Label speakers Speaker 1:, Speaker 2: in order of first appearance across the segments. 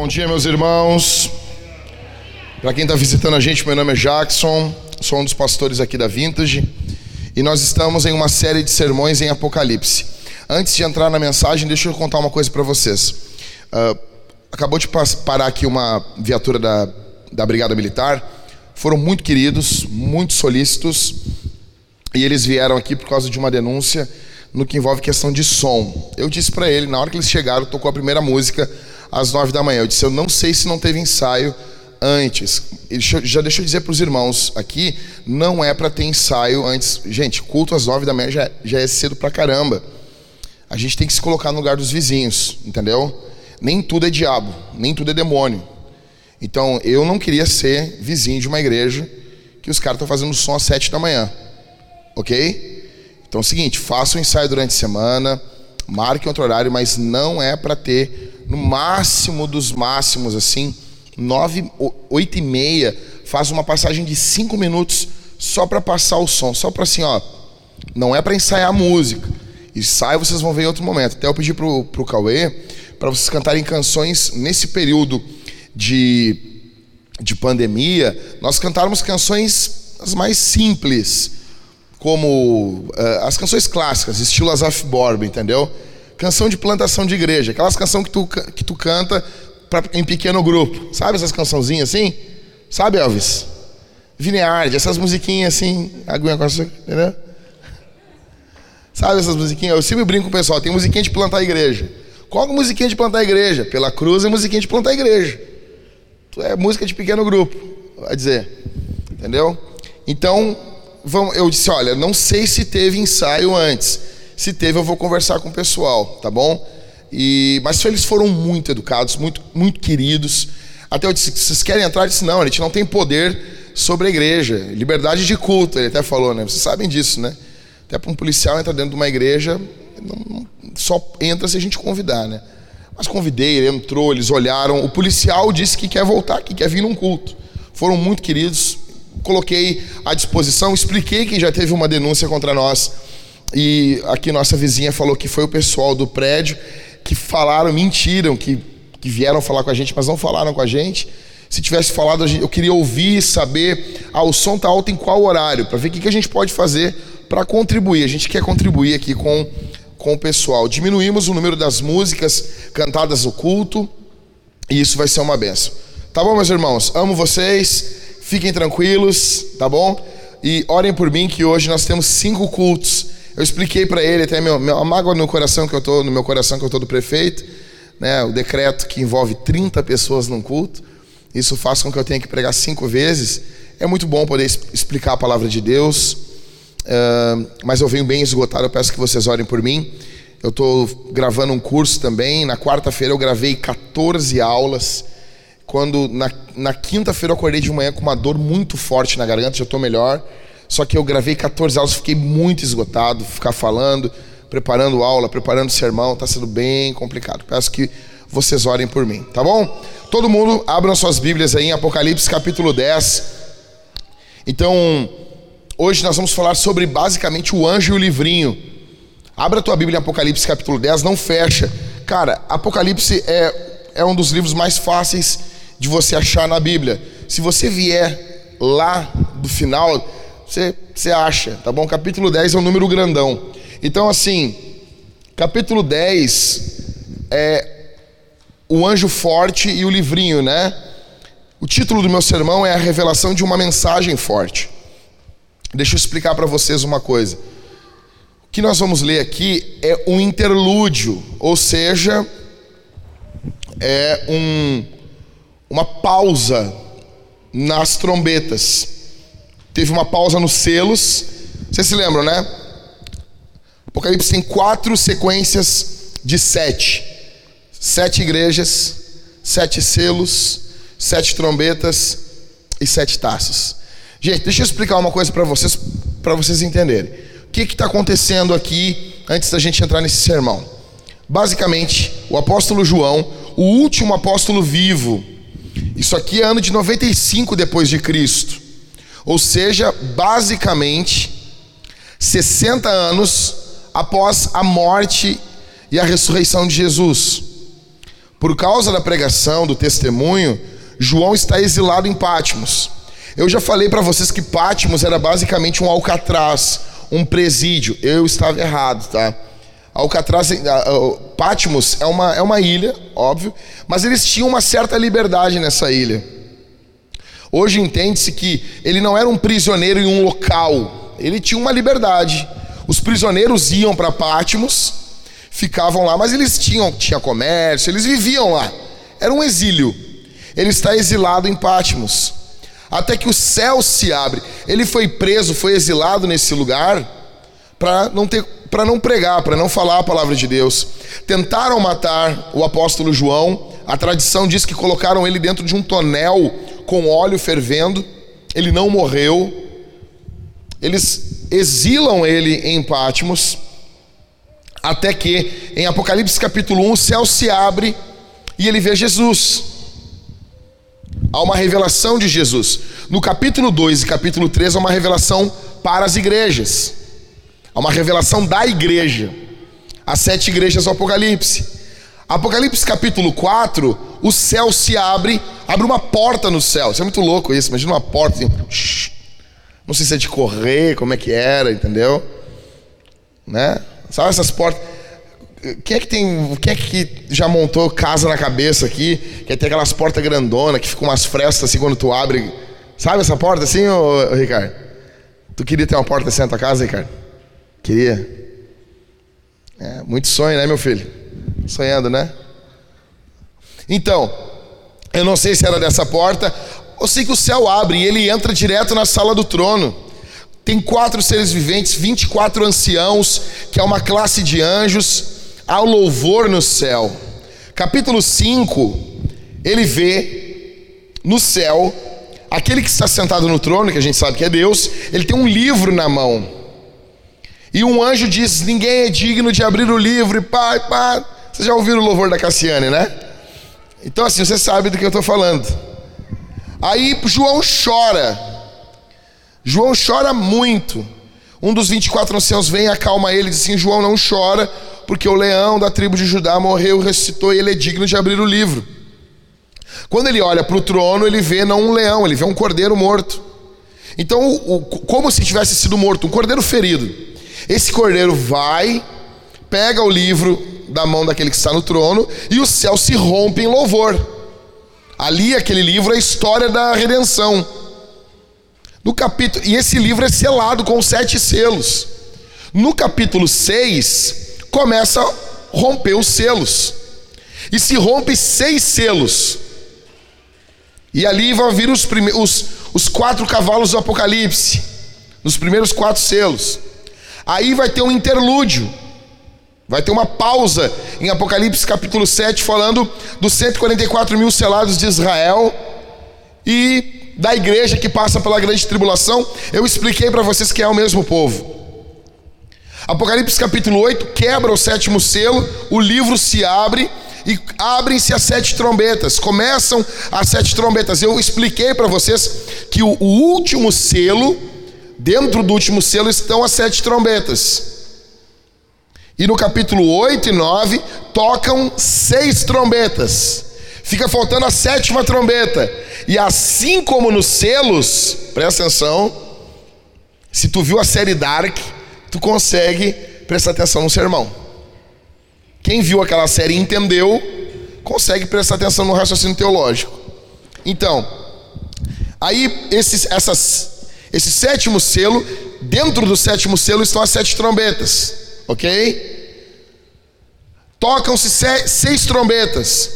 Speaker 1: Bom dia, meus irmãos. Para quem está visitando a gente, meu nome é Jackson, sou um dos pastores aqui da Vintage e nós estamos em uma série de sermões em Apocalipse. Antes de entrar na mensagem, deixa eu contar uma coisa para vocês. Uh, acabou de parar aqui uma viatura da, da Brigada Militar, foram muito queridos, muito solícitos e eles vieram aqui por causa de uma denúncia no que envolve questão de som. Eu disse para ele, na hora que eles chegaram, tocou a primeira música às nove da manhã. Eu disse, eu não sei se não teve ensaio antes. Já deixou eu dizer para os irmãos aqui, não é para ter ensaio antes. Gente, culto às nove da manhã já, já é cedo pra caramba. A gente tem que se colocar no lugar dos vizinhos, entendeu? Nem tudo é diabo, nem tudo é demônio. Então, eu não queria ser vizinho de uma igreja que os caras estão fazendo som às sete da manhã. Ok? Então é o seguinte, faça o ensaio durante a semana, marque outro horário, mas não é para ter, no máximo dos máximos, assim, nove, oito e meia, faz uma passagem de cinco minutos só para passar o som, só para assim, ó, não é para ensaiar a música. Ensaio vocês vão ver em outro momento. Até eu pedi pro, pro Cauê para vocês cantarem canções nesse período de, de pandemia, nós cantáramos canções as mais simples, como uh, as canções clássicas, estilo Asaf Borba, entendeu? Canção de plantação de igreja, aquelas canções que tu, que tu canta pra, em pequeno grupo. Sabe essas cançãozinhas assim? Sabe, Elvis? Vineard, essas musiquinhas assim, aguinha com açúcar, entendeu? Sabe essas musiquinhas? Eu sempre brinco com o pessoal, tem musiquinha de plantar igreja. Qual é a musiquinha de plantar igreja? Pela cruz é musiquinha de plantar igreja. É música de pequeno grupo, vai dizer. Entendeu? Então, vamos, eu disse, olha, não sei se teve ensaio antes. Se teve, eu vou conversar com o pessoal, tá bom? E, mas eles foram muito educados, muito, muito queridos. Até eu disse, vocês querem entrar? Eu disse, não, a gente não tem poder sobre a igreja. Liberdade de culto, ele até falou, né? Vocês sabem disso, né? Até para um policial entrar dentro de uma igreja, não, só entra se a gente convidar, né? Mas convidei, ele entrou, eles olharam. O policial disse que quer voltar, que quer vir num culto. Foram muito queridos, coloquei à disposição, expliquei que já teve uma denúncia contra nós. E aqui nossa vizinha falou que foi o pessoal do prédio que falaram, mentiram, que, que vieram falar com a gente, mas não falaram com a gente. Se tivesse falado, eu queria ouvir, saber, ah, o som está alto em qual horário, para ver o que, que a gente pode fazer para contribuir. A gente quer contribuir aqui com, com o pessoal. Diminuímos o número das músicas cantadas no culto, e isso vai ser uma benção. Tá bom, meus irmãos? Amo vocês. Fiquem tranquilos, tá bom? E orem por mim que hoje nós temos cinco cultos. Eu expliquei para ele até meu, meu, a mágoa no coração que eu tô, no meu coração que eu tô do prefeito, né? O decreto que envolve 30 pessoas num culto. Isso faz com que eu tenha que pregar cinco vezes. É muito bom poder explicar a palavra de Deus. Uh, mas eu venho bem esgotado. Eu peço que vocês orem por mim. Eu estou gravando um curso também. Na quarta-feira eu gravei 14 aulas quando na, na quinta-feira eu acordei de manhã com uma dor muito forte na garganta, já estou melhor. Só que eu gravei 14 aulas, fiquei muito esgotado, ficar falando, preparando aula, preparando sermão, está sendo bem complicado. Peço que vocês orem por mim, tá bom? Todo mundo abram suas Bíblias aí em Apocalipse capítulo 10. Então, hoje nós vamos falar sobre basicamente o anjo e o livrinho. Abra tua Bíblia em Apocalipse capítulo 10, não fecha. Cara, Apocalipse é, é um dos livros mais fáceis de você achar na Bíblia. Se você vier lá do final, você, você acha, tá bom? Capítulo 10 é um número grandão. Então, assim, capítulo 10 é o anjo forte e o livrinho, né? O título do meu sermão é a revelação de uma mensagem forte. Deixa eu explicar para vocês uma coisa. O que nós vamos ler aqui é um interlúdio, ou seja, é um uma pausa nas trombetas. Teve uma pausa nos selos. Vocês se lembram, né? Apocalipse tem quatro sequências de sete: sete igrejas, sete selos, sete trombetas e sete taças. Gente, deixa eu explicar uma coisa para vocês, para vocês entenderem. O que está acontecendo aqui antes da gente entrar nesse sermão? Basicamente, o apóstolo João, o último apóstolo vivo isso aqui é ano de 95 depois de Cristo. Ou seja, basicamente 60 anos após a morte e a ressurreição de Jesus. Por causa da pregação, do testemunho, João está exilado em Pátimos. Eu já falei para vocês que Pátimos era basicamente um alcatraz, um presídio. Eu estava errado, tá? Alcatraz, Pátimos é uma, é uma ilha, óbvio, mas eles tinham uma certa liberdade nessa ilha. Hoje entende-se que ele não era um prisioneiro em um local, ele tinha uma liberdade. Os prisioneiros iam para Pátimos, ficavam lá, mas eles tinham tinha comércio, eles viviam lá. Era um exílio. Ele está exilado em Pátimos, até que o céu se abre. Ele foi preso, foi exilado nesse lugar para não ter para não pregar, para não falar a palavra de Deus. Tentaram matar o apóstolo João. A tradição diz que colocaram ele dentro de um tonel com óleo fervendo. Ele não morreu. Eles exilam ele em Pátimos. Até que em Apocalipse capítulo 1 o céu se abre e ele vê Jesus. Há uma revelação de Jesus. No capítulo 2 e capítulo 3 há uma revelação para as igrejas. Há uma revelação da igreja. As sete igrejas do Apocalipse. Apocalipse capítulo 4, o céu se abre, abre uma porta no céu. Isso é muito louco isso. Imagina uma porta assim, não sei se é de correr, como é que era, entendeu? Né? Sabe essas portas? Quem é que tem, quem é que já montou casa na cabeça aqui, que tem aquelas portas grandonas que ficam umas frestas assim quando tu abre? Sabe essa porta assim, ô, ô, Ricardo? Tu queria ter uma porta assim na tua casa, Ricardo? Queria? É, muito sonho, né, meu filho? Sonhando, né? Então, eu não sei se era dessa porta, eu sei que o céu abre e ele entra direto na sala do trono. Tem quatro seres viventes, 24 anciãos, que é uma classe de anjos, há louvor no céu. Capítulo 5, ele vê no céu aquele que está sentado no trono, que a gente sabe que é Deus, ele tem um livro na mão. E um anjo diz: Ninguém é digno de abrir o livro, e pá, pá. Vocês já ouviram o louvor da Cassiane, né? Então, assim, você sabe do que eu estou falando. Aí João chora. João chora muito. Um dos 24 anciãos vem, acalma ele e diz assim: João não chora, porque o leão da tribo de Judá morreu, ressuscitou e ele é digno de abrir o livro. Quando ele olha para o trono, ele vê não um leão, ele vê um cordeiro morto. Então, o, como se tivesse sido morto, um cordeiro ferido. Esse cordeiro vai, pega o livro da mão daquele que está no trono e o céu se rompe em louvor. Ali, aquele livro é a história da redenção. No capítulo, e esse livro é selado com sete selos. No capítulo 6, começa a romper os selos. E se rompe seis selos. E ali vão vir os, os, os quatro cavalos do Apocalipse. Nos primeiros quatro selos. Aí vai ter um interlúdio. Vai ter uma pausa em Apocalipse capítulo 7, falando dos 144 mil selados de Israel e da igreja que passa pela grande tribulação. Eu expliquei para vocês que é o mesmo povo. Apocalipse capítulo 8 quebra o sétimo selo, o livro se abre e abrem-se as sete trombetas. Começam as sete trombetas. Eu expliquei para vocês que o, o último selo Dentro do último selo estão as sete trombetas. E no capítulo 8 e 9 tocam seis trombetas. Fica faltando a sétima trombeta. E assim como nos selos, presta atenção, se tu viu a série Dark, tu consegue prestar atenção no sermão. Quem viu aquela série e entendeu, consegue prestar atenção no raciocínio teológico. Então, aí esses, essas esse sétimo selo, dentro do sétimo selo estão as sete trombetas, ok? Tocam-se seis trombetas.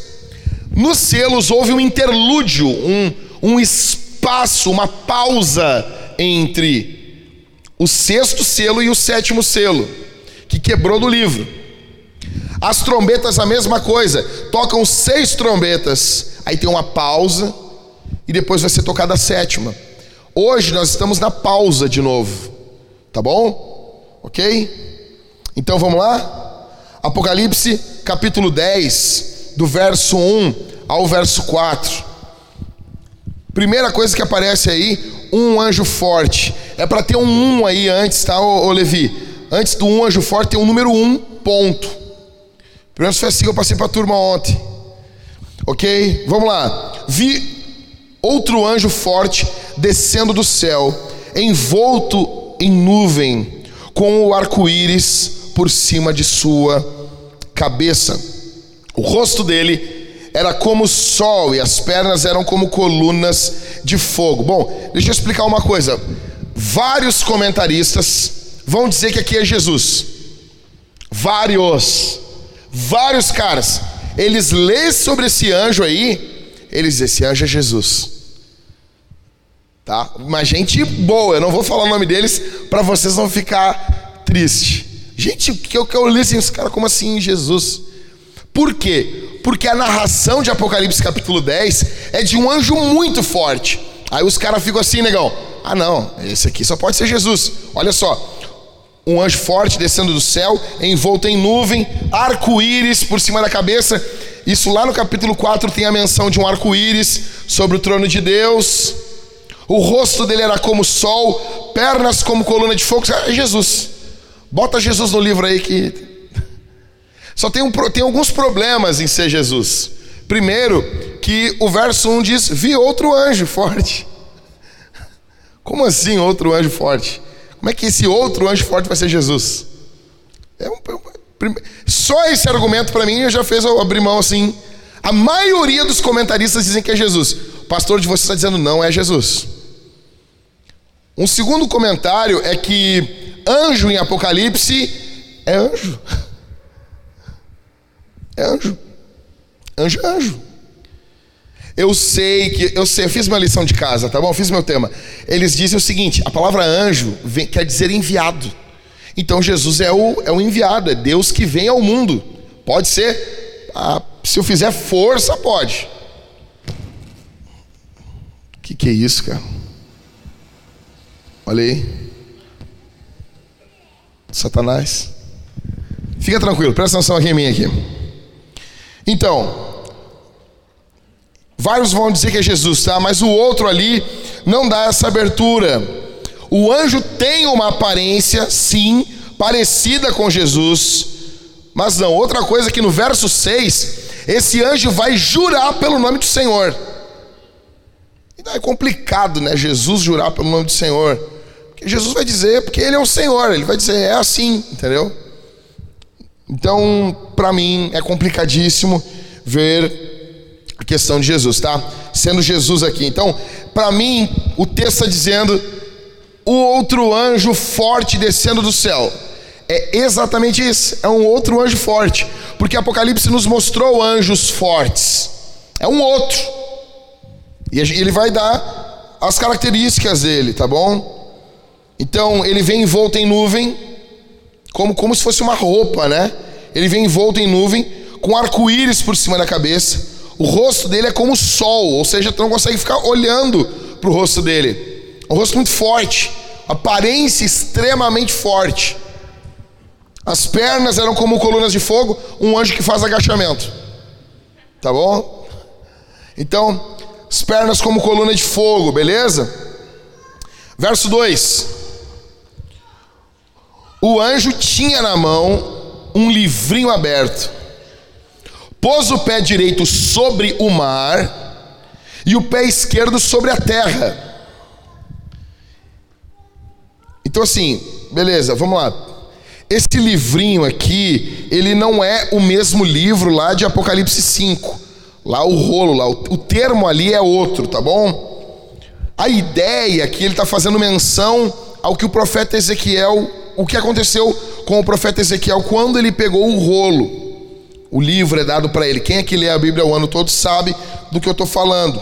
Speaker 1: Nos selos houve um interlúdio, um, um espaço, uma pausa entre o sexto selo e o sétimo selo, que quebrou do livro. As trombetas, a mesma coisa, tocam seis trombetas, aí tem uma pausa, e depois vai ser tocada a sétima. Hoje nós estamos na pausa de novo. Tá bom? Ok? Então vamos lá? Apocalipse capítulo 10, do verso 1 ao verso 4. Primeira coisa que aparece aí, um anjo forte. É para ter um 1 aí antes, tá, ô, Levi? Antes do um anjo forte tem um número 1, ponto. Primeiro foi assim que eu passei para a turma ontem. Ok? Vamos lá. Vi outro anjo forte descendo do céu, envolto em nuvem, com o arco-íris por cima de sua cabeça. O rosto dele era como sol e as pernas eram como colunas de fogo. Bom, deixa eu explicar uma coisa. Vários comentaristas vão dizer que aqui é Jesus. Vários. Vários caras. Eles lêem sobre esse anjo aí, eles dizem: esse anjo é Jesus. Tá? Uma gente boa, eu não vou falar o nome deles para vocês não ficar triste. Gente, o que eu, que eu li assim, esse cara, como assim Jesus? Por quê? Porque a narração de Apocalipse capítulo 10 é de um anjo muito forte. Aí os caras ficam assim, negão. Ah, não, esse aqui só pode ser Jesus. Olha só. Um anjo forte descendo do céu, envolto em nuvem, arco-íris por cima da cabeça. Isso lá no capítulo 4 tem a menção de um arco-íris sobre o trono de Deus. O rosto dele era como sol, pernas como coluna de fogo. É Jesus. Bota Jesus no livro aí que. Só tem, um, tem alguns problemas em ser Jesus. Primeiro, que o verso 1 diz: Vi outro anjo forte. Como assim outro anjo forte? Como é que esse outro anjo forte vai ser Jesus? É um, é um, só esse argumento para mim já fez eu abrir mão assim. A maioria dos comentaristas dizem que é Jesus. O pastor de vocês está dizendo não, é Jesus. Um segundo comentário é que anjo em Apocalipse é anjo. É anjo. Anjo é anjo. Eu sei que. Eu sei, eu fiz uma lição de casa, tá bom? Fiz meu tema. Eles dizem o seguinte: a palavra anjo vem, quer dizer enviado. Então Jesus é o, é o enviado, é Deus que vem ao mundo. Pode ser. Ah, se eu fizer força, pode. O que, que é isso, cara? Olha aí. Satanás. Fica tranquilo, presta atenção aqui em mim aqui. Então, vários vão dizer que é Jesus, tá? Mas o outro ali não dá essa abertura. O anjo tem uma aparência, sim, parecida com Jesus, mas não. Outra coisa é que no verso 6, esse anjo vai jurar pelo nome do Senhor. E é complicado, né? Jesus jurar pelo nome do Senhor. Jesus vai dizer, porque Ele é o Senhor, Ele vai dizer, é assim, entendeu? Então, para mim, é complicadíssimo ver a questão de Jesus, tá? Sendo Jesus aqui. Então, para mim, o texto está dizendo: o outro anjo forte descendo do céu. É exatamente isso, é um outro anjo forte, porque Apocalipse nos mostrou anjos fortes. É um outro. E ele vai dar as características dele, tá bom? Então ele vem envolto em nuvem, como, como se fosse uma roupa, né? Ele vem envolto em nuvem, com arco-íris por cima da cabeça. O rosto dele é como o sol, ou seja, tu não consegue ficar olhando para o rosto dele. Um rosto muito forte, aparência extremamente forte. As pernas eram como colunas de fogo, um anjo que faz agachamento. Tá bom? Então, as pernas como coluna de fogo, beleza? Verso 2: o anjo tinha na mão um livrinho aberto, pôs o pé direito sobre o mar e o pé esquerdo sobre a terra. Então, assim, beleza, vamos lá. Esse livrinho aqui, ele não é o mesmo livro lá de Apocalipse 5. Lá o rolo, lá, o, o termo ali é outro, tá bom? A ideia que ele está fazendo menção ao que o profeta Ezequiel o que aconteceu com o profeta Ezequiel quando ele pegou o rolo. O livro é dado para ele. Quem é que lê a Bíblia o ano todo sabe do que eu estou falando.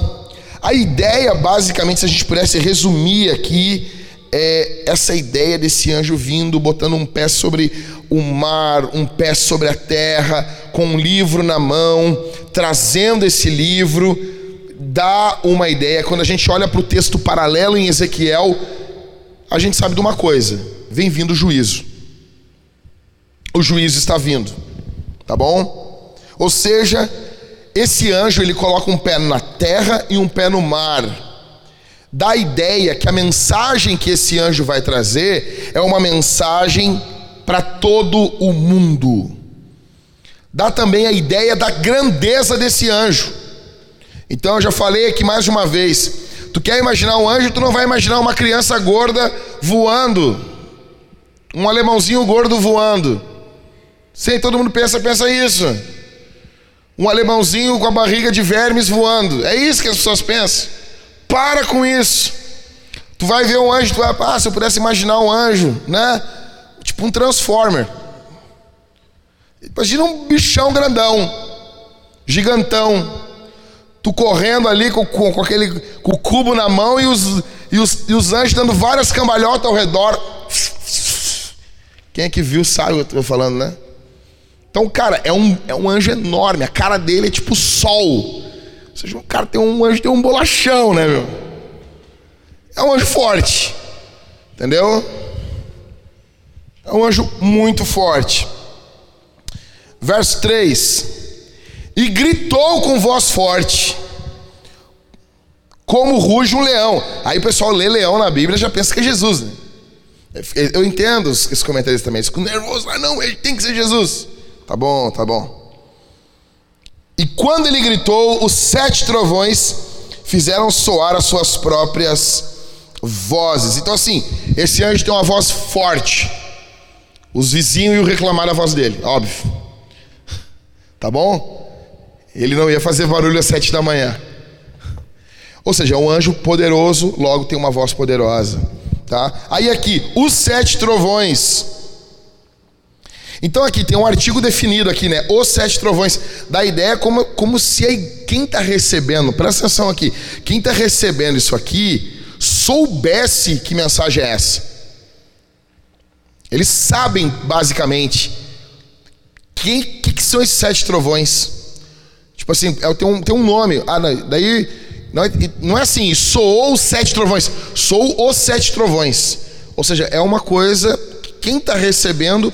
Speaker 1: A ideia, basicamente, se a gente pudesse resumir aqui, é essa ideia desse anjo vindo, botando um pé sobre o mar, um pé sobre a terra, com um livro na mão, trazendo esse livro, dá uma ideia. Quando a gente olha para o texto paralelo em Ezequiel, a gente sabe de uma coisa: vem vindo o juízo. O juízo está vindo, tá bom? Ou seja, esse anjo ele coloca um pé na terra e um pé no mar. Dá a ideia que a mensagem que esse anjo vai trazer é uma mensagem para todo o mundo. Dá também a ideia da grandeza desse anjo. Então eu já falei aqui mais uma vez. Tu quer imaginar um anjo, tu não vai imaginar uma criança gorda voando. Um alemãozinho gordo voando. Sim, todo mundo pensa, pensa isso. Um alemãozinho com a barriga de vermes voando. É isso que as pessoas pensam. Para com isso. Tu vai ver um anjo, tu vai, ah, se eu pudesse imaginar um anjo, né? Tipo um transformer. Imagina um bichão grandão, gigantão. Tu correndo ali com, com, com aquele com o cubo na mão e os, e, os, e os anjos dando várias cambalhotas ao redor. Quem é que viu sabe o que eu estou falando, né? Então, cara, é um, é um anjo enorme. A cara dele é tipo sol. Ou seja, o cara tem um anjo, tem um bolachão, né, meu? É um anjo forte. Entendeu? É um anjo muito forte. Verso 3: E gritou com voz forte, como ruge um leão. Aí o pessoal lê leão na Bíblia já pensa que é Jesus, né? Eu entendo esses comentários também. Ficam nervosos. Ah, não, ele tem que ser Jesus. Tá bom, tá bom. E quando ele gritou, os sete trovões fizeram soar as suas próprias vozes. Então, assim, esse anjo tem uma voz forte. Os vizinhos iam reclamar da voz dele, óbvio. Tá bom? Ele não ia fazer barulho às sete da manhã. Ou seja, é um anjo poderoso, logo tem uma voz poderosa. Tá? Aí aqui, os sete trovões. Então aqui tem um artigo definido aqui, né? Os sete trovões. Da ideia como, como se quem está recebendo, presta atenção aqui, quem está recebendo isso aqui soubesse que mensagem é essa. Eles sabem basicamente quem que, que são esses sete trovões. Tipo assim, é, tem, um, tem um nome. Ah, não, daí não é, não é assim, soou os sete trovões, sou os sete trovões. Ou seja, é uma coisa que quem está recebendo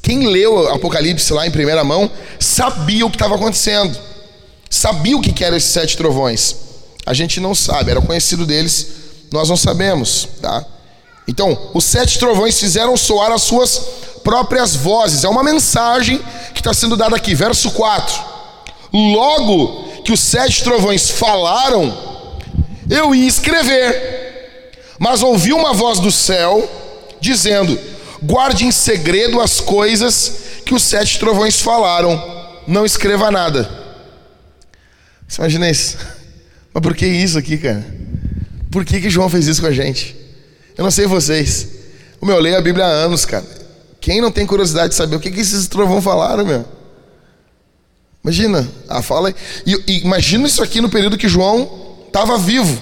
Speaker 1: quem leu Apocalipse lá em primeira mão sabia o que estava acontecendo, sabia o que eram esses sete trovões. A gente não sabe, era conhecido deles, nós não sabemos, tá? Então, os sete trovões fizeram soar as suas próprias vozes. É uma mensagem que está sendo dada aqui, verso 4. Logo que os sete trovões falaram, eu ia escrever, mas ouvi uma voz do céu dizendo: guarde em segredo as coisas que os sete trovões falaram, não escreva nada. Você imagina isso? Mas por que isso aqui, cara? Por que, que João fez isso com a gente? Eu não sei vocês. O meu, eu leio a Bíblia há anos, cara. Quem não tem curiosidade de saber o que, que esses trovões falaram, meu? Imagina, a fala. E, e imagina isso aqui no período que João estava vivo.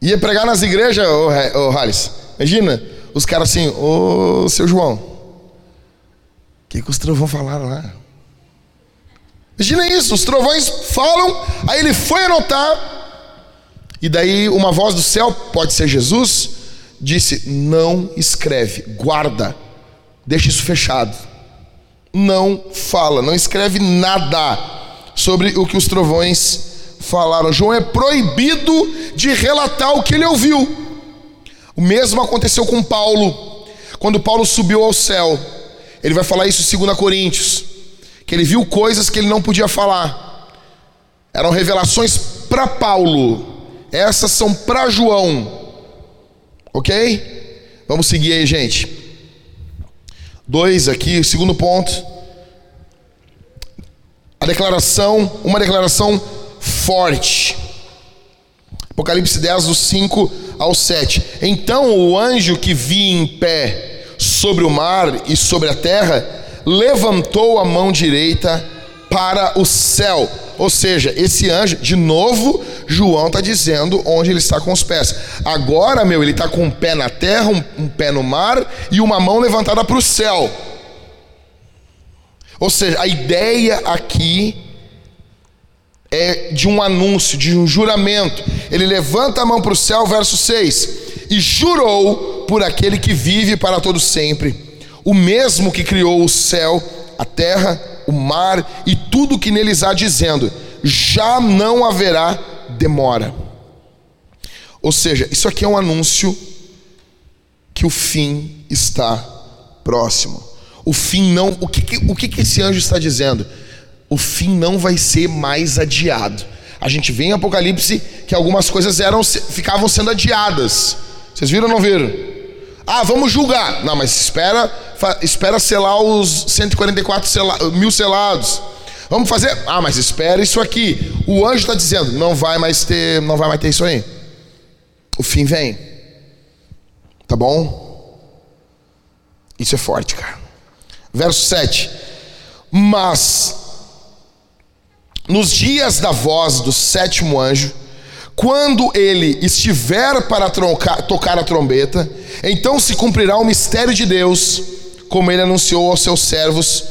Speaker 1: Ia pregar nas igrejas, ô, ô Halles. Imagina, os caras assim, ô seu João, o que, que os trovões falaram lá? Imagina isso, os trovões falam, aí ele foi anotar, e daí uma voz do céu, pode ser Jesus, disse: Não escreve, guarda, deixa isso fechado. Não fala, não escreve nada sobre o que os trovões falaram. João é proibido de relatar o que ele ouviu. O mesmo aconteceu com Paulo, quando Paulo subiu ao céu. Ele vai falar isso em 2 Coríntios, que ele viu coisas que ele não podia falar. Eram revelações para Paulo. Essas são para João. OK? Vamos seguir aí, gente. Dois aqui, segundo ponto. A declaração, uma declaração forte. Apocalipse 10, do 5 ao 7. Então o anjo que vi em pé sobre o mar e sobre a terra levantou a mão direita para o céu. Ou seja, esse anjo, de novo, João está dizendo onde ele está com os pés. Agora, meu, ele está com um pé na terra, um, um pé no mar e uma mão levantada para o céu. Ou seja, a ideia aqui é de um anúncio, de um juramento. Ele levanta a mão para o céu, verso 6, e jurou por aquele que vive para todo sempre, o mesmo que criou o céu, a terra, o mar e tudo que neles há, dizendo: já não haverá demora. Ou seja, isso aqui é um anúncio que o fim está próximo. O fim não. O que, o que esse anjo está dizendo? o fim não vai ser mais adiado. A gente vê em Apocalipse que algumas coisas eram ficavam sendo adiadas. Vocês viram ou não viram? Ah, vamos julgar. Não, mas espera, espera selar os 144 sela, mil selados. Vamos fazer. Ah, mas espera isso aqui. O anjo está dizendo, não vai mais ter, não vai mais ter isso aí. O fim vem. Tá bom? Isso é forte, cara. Verso 7. Mas nos dias da voz do sétimo anjo, quando ele estiver para troncar, tocar a trombeta, então se cumprirá o mistério de Deus, como ele anunciou aos seus servos,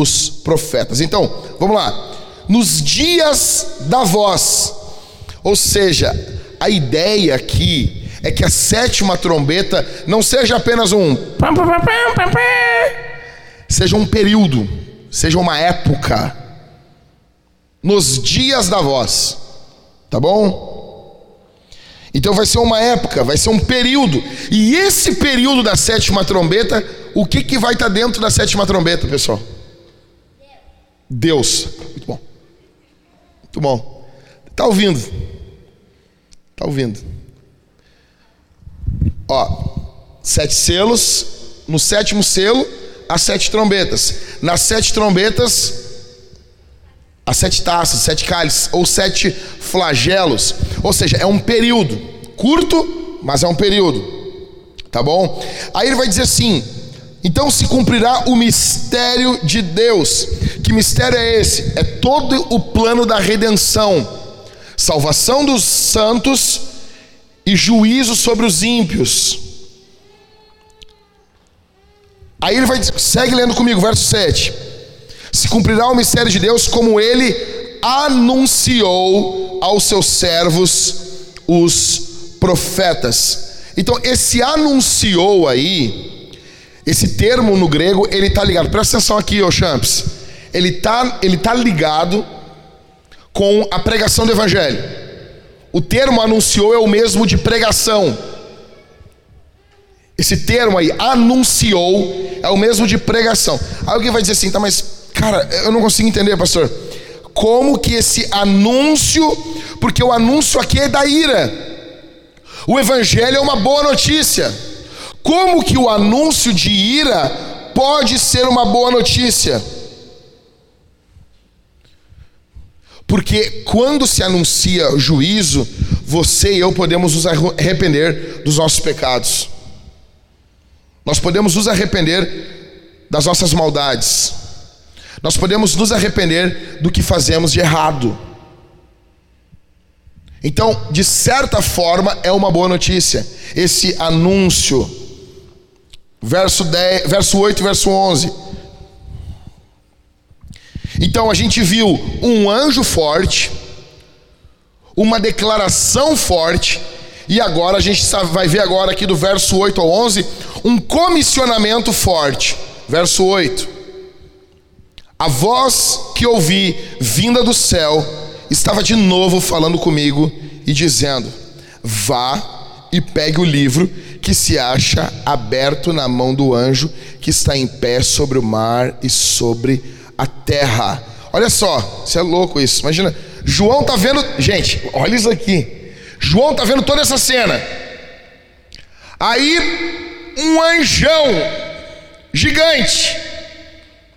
Speaker 1: os profetas. Então, vamos lá. Nos dias da voz, ou seja, a ideia aqui é que a sétima trombeta não seja apenas um. Seja um período, seja uma época. Nos dias da voz, tá bom? Então vai ser uma época, vai ser um período. E esse período da sétima trombeta, o que, que vai estar tá dentro da sétima trombeta, pessoal? Deus. Muito bom. Muito bom. Está ouvindo? Está ouvindo? Ó, sete selos. No sétimo selo, as sete trombetas. Nas sete trombetas, as sete taças, sete cálices, ou sete flagelos. Ou seja, é um período curto, mas é um período. Tá bom? Aí ele vai dizer assim: então se cumprirá o mistério de Deus. Que mistério é esse? É todo o plano da redenção, salvação dos santos e juízo sobre os ímpios. Aí ele vai segue lendo comigo, verso 7 se cumprirá o mistério de Deus como ele anunciou aos seus servos, os profetas. Então, esse anunciou aí, esse termo no grego, ele está ligado. Presta atenção aqui, ô Champs. Ele está ele tá ligado com a pregação do evangelho. O termo anunciou é o mesmo de pregação. Esse termo aí, anunciou, é o mesmo de pregação. Aí alguém vai dizer assim, tá, mas Cara, eu não consigo entender, pastor. Como que esse anúncio, porque o anúncio aqui é da ira. O evangelho é uma boa notícia. Como que o anúncio de ira pode ser uma boa notícia? Porque quando se anuncia juízo, você e eu podemos nos arrepender dos nossos pecados. Nós podemos nos arrepender das nossas maldades. Nós podemos nos arrepender do que fazemos de errado. Então, de certa forma, é uma boa notícia esse anúncio. Verso, 10, verso 8 e verso 11. Então a gente viu um anjo forte, uma declaração forte, e agora a gente vai ver agora aqui do verso 8 ao 11 um comissionamento forte. Verso 8. A voz que ouvi vinda do céu estava de novo falando comigo e dizendo: Vá e pegue o livro que se acha aberto na mão do anjo que está em pé sobre o mar e sobre a terra. Olha só, isso é louco isso. Imagina, João tá vendo, gente, olha isso aqui. João tá vendo toda essa cena. Aí um anjão gigante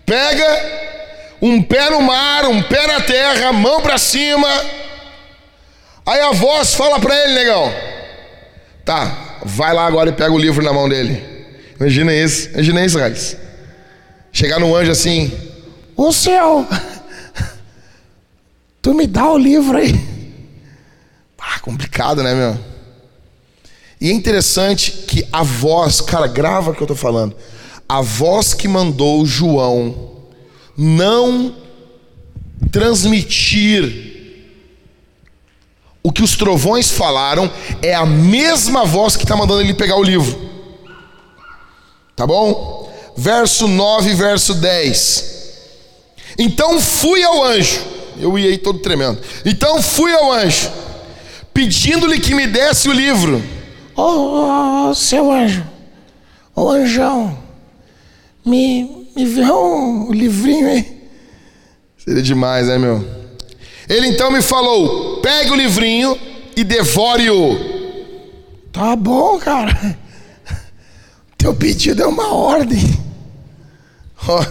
Speaker 1: pega um pé no mar, um pé na terra, mão para cima. Aí a voz fala para ele, negão: Tá, vai lá agora e pega o livro na mão dele. Imagina isso, imagina isso, Raiz. Chegar no anjo assim: Ô céu, tu me dá o livro aí. Ah, complicado, né, meu? E é interessante que a voz, cara, grava o que eu tô falando. A voz que mandou João não transmitir o que os trovões falaram é a mesma voz que está mandando ele pegar o livro. Tá bom? Verso 9, verso 10. Então fui ao anjo. Eu ia aí todo tremendo. Então fui ao anjo, pedindo-lhe que me desse o livro. Oh, oh seu anjo, ô oh, anjão, me, me vê um livrinho aí. Seria demais, né, meu? Ele então me falou: pegue o livrinho e devore-o. Tá bom, cara. Teu pedido é uma ordem. Oh,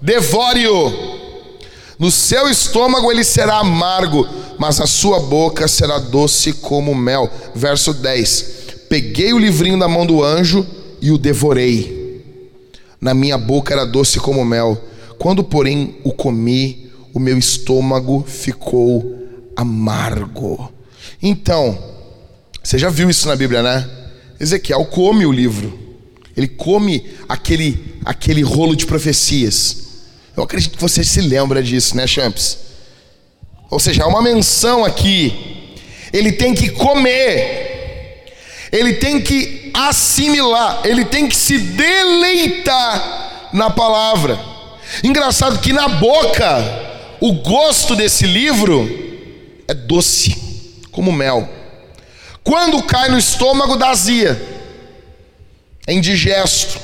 Speaker 1: devore-o. No seu estômago ele será amargo, mas a sua boca será doce como mel. Verso 10. Peguei o livrinho da mão do anjo e o devorei. Na minha boca era doce como mel. Quando, porém, o comi, o meu estômago ficou amargo. Então, você já viu isso na Bíblia, né? Ezequiel come o livro. Ele come aquele, aquele rolo de profecias. Eu acredito que você se lembra disso, né, Champs? Ou seja, há uma menção aqui. Ele tem que comer, ele tem que assimilar, ele tem que se deleitar na palavra. Engraçado que na boca, o gosto desse livro é doce, como mel. Quando cai no estômago, dá azia, é indigesto,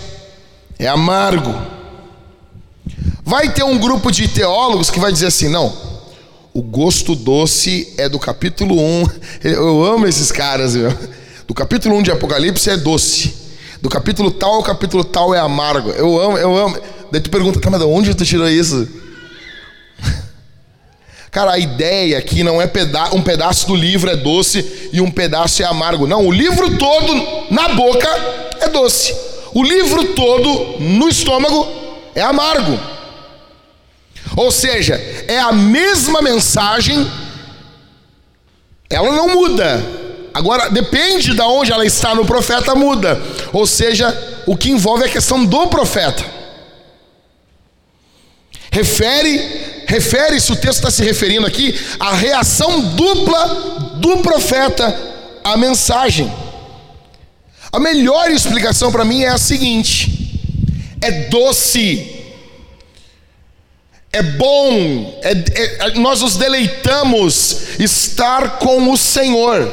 Speaker 1: é amargo. Vai ter um grupo de teólogos que vai dizer assim: não, o gosto doce é do capítulo 1. Eu amo esses caras, meu. Do capítulo 1 de Apocalipse é doce. Do capítulo tal ao capítulo tal é amargo. Eu amo, eu amo. Daí tu pergunta, tá, mas de onde tu tirou isso? Cara, a ideia aqui não é peda um pedaço do livro é doce e um pedaço é amargo. Não, o livro todo na boca é doce. O livro todo no estômago é amargo. Ou seja, é a mesma mensagem, ela não muda. Agora, depende de onde ela está no profeta, muda. Ou seja, o que envolve a questão do profeta. Refere, refere-se, o texto está se referindo aqui, à reação dupla do profeta à mensagem. A melhor explicação para mim é a seguinte: é doce é bom, é, é, nós nos deleitamos estar com o Senhor.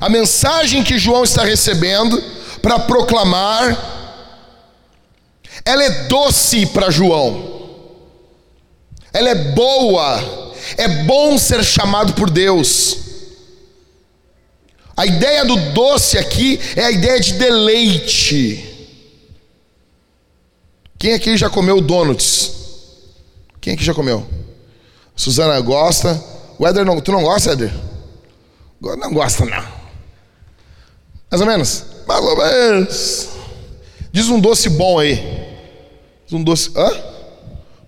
Speaker 1: A mensagem que João está recebendo para proclamar, ela é doce para João, ela é boa, é bom ser chamado por Deus. A ideia do doce aqui é a ideia de deleite. Quem aqui já comeu donuts? Quem aqui já comeu? Suzana gosta. O não. Tu não gosta, Éder? Não gosta, não. Mais ou menos? Mais ou menos. Diz um doce bom aí. Diz um doce. Hã?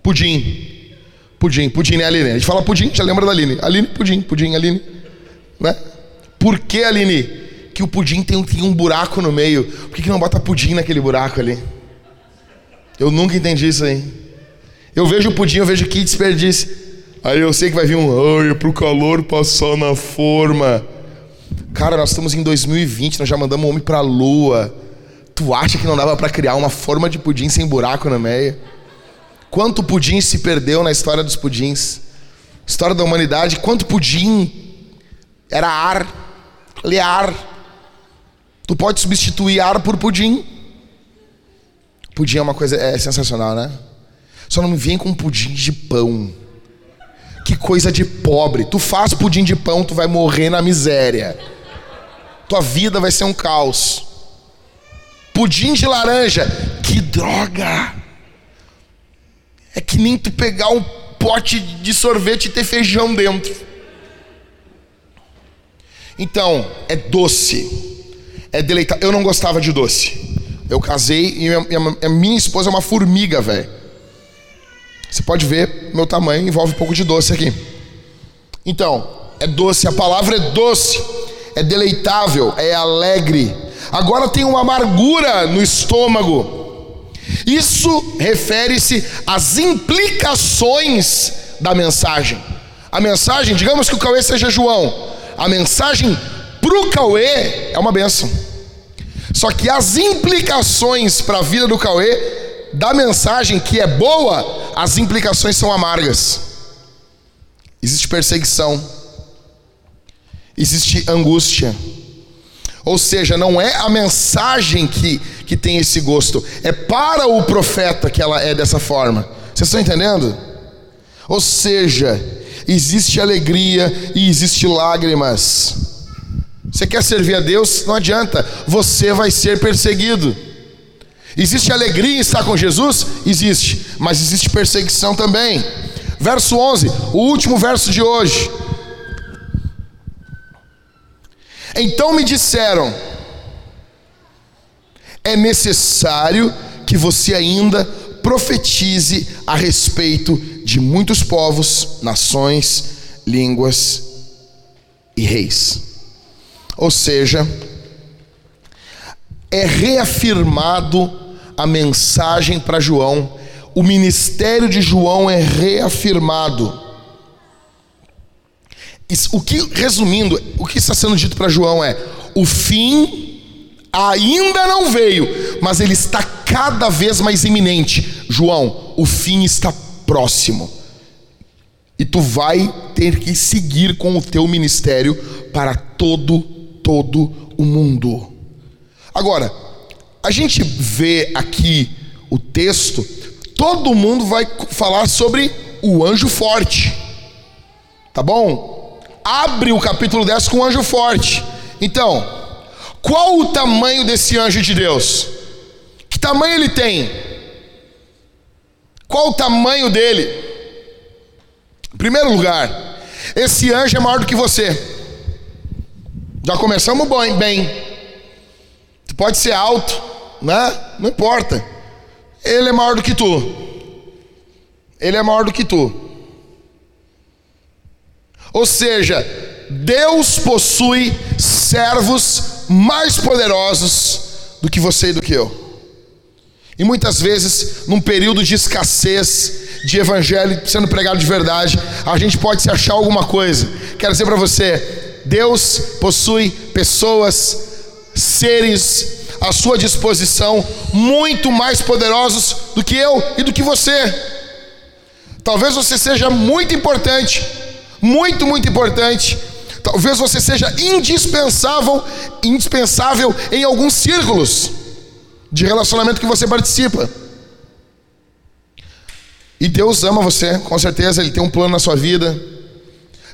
Speaker 1: Pudim. Pudim, pudim, né, Aline? A gente fala pudim, já lembra da Aline. Aline, pudim, pudim, Aline. Né? Por que, Aline? Que o pudim tem, tem um buraco no meio. Por que, que não bota pudim naquele buraco ali? Eu nunca entendi isso aí. Eu vejo o pudim, eu vejo que desperdício. Aí eu sei que vai vir um, ai, é pro calor passar na forma. Cara, nós estamos em 2020, nós já mandamos um homem pra lua. Tu acha que não dava para criar uma forma de pudim sem buraco na meia? Quanto pudim se perdeu na história dos pudins? História da humanidade, quanto pudim era ar, ali é ar. Tu pode substituir ar por pudim. Pudim é uma coisa é sensacional, né? Só não me vem com pudim de pão. Que coisa de pobre. Tu faz pudim de pão, tu vai morrer na miséria. Tua vida vai ser um caos. Pudim de laranja, que droga. É que nem tu pegar um pote de sorvete e ter feijão dentro. Então, é doce. É deleitável. Eu não gostava de doce. Eu casei e minha, minha, minha esposa é uma formiga, velho. Você pode ver, meu tamanho envolve um pouco de doce aqui. Então, é doce, a palavra é doce, é deleitável, é alegre. Agora tem uma amargura no estômago. Isso refere-se às implicações da mensagem. A mensagem, digamos que o Cauê seja João, a mensagem para o Cauê é uma benção. Só que as implicações para a vida do Cauê da mensagem que é boa, as implicações são amargas. Existe perseguição, existe angústia. Ou seja, não é a mensagem que, que tem esse gosto, é para o profeta que ela é dessa forma. Vocês estão entendendo? Ou seja, existe alegria e existe lágrimas. Você quer servir a Deus? Não adianta, você vai ser perseguido. Existe alegria em estar com Jesus? Existe, mas existe perseguição também. Verso 11, o último verso de hoje. Então me disseram: é necessário que você ainda profetize a respeito de muitos povos, nações, línguas e reis. Ou seja, é reafirmado a mensagem para João, o ministério de João é reafirmado. O que, resumindo, o que está sendo dito para João é: o fim ainda não veio, mas ele está cada vez mais iminente. João, o fim está próximo. E tu vai ter que seguir com o teu ministério para todo todo o mundo. Agora, a gente vê aqui o texto, todo mundo vai falar sobre o anjo forte. Tá bom? Abre o capítulo 10 com o anjo forte. Então, qual o tamanho desse anjo de Deus? Que tamanho ele tem? Qual o tamanho dele? Em primeiro lugar, esse anjo é maior do que você. Já começamos bem. Tu pode ser alto, né? Não importa. Ele é maior do que tu. Ele é maior do que tu. Ou seja, Deus possui servos mais poderosos do que você e do que eu. E muitas vezes, num período de escassez, de evangelho sendo pregado de verdade, a gente pode se achar alguma coisa. Quero dizer para você: Deus possui pessoas, seres à sua disposição muito mais poderosos do que eu e do que você. Talvez você seja muito importante, muito, muito importante, Talvez você seja indispensável, indispensável em alguns círculos de relacionamento que você participa. E Deus ama você, com certeza, Ele tem um plano na sua vida.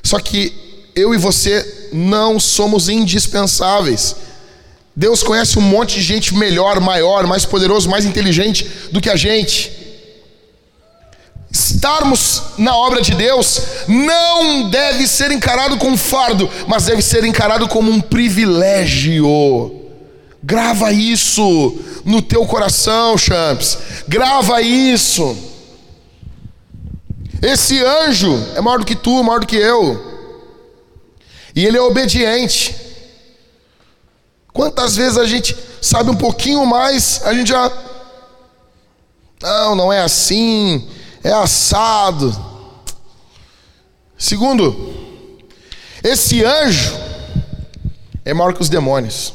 Speaker 1: Só que eu e você não somos indispensáveis. Deus conhece um monte de gente melhor, maior, mais poderoso, mais inteligente do que a gente estarmos na obra de Deus não deve ser encarado como fardo, mas deve ser encarado como um privilégio. Grava isso no teu coração, champs. Grava isso. Esse anjo é maior do que tu, maior do que eu. E ele é obediente. Quantas vezes a gente sabe um pouquinho mais, a gente já. Não, não é assim é assado. Segundo, esse anjo é maior que os demônios.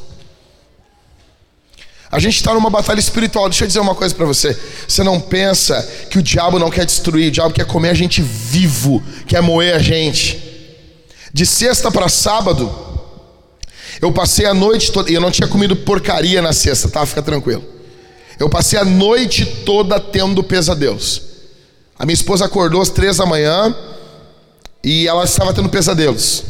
Speaker 1: A gente está numa batalha espiritual. Deixa eu dizer uma coisa para você. Você não pensa que o diabo não quer destruir, o diabo quer comer a gente vivo, quer moer a gente. De sexta para sábado, eu passei a noite toda. E eu não tinha comido porcaria na sexta, tá? Fica tranquilo. Eu passei a noite toda tendo pesadelos. A minha esposa acordou às três da manhã e ela estava tendo pesadelos.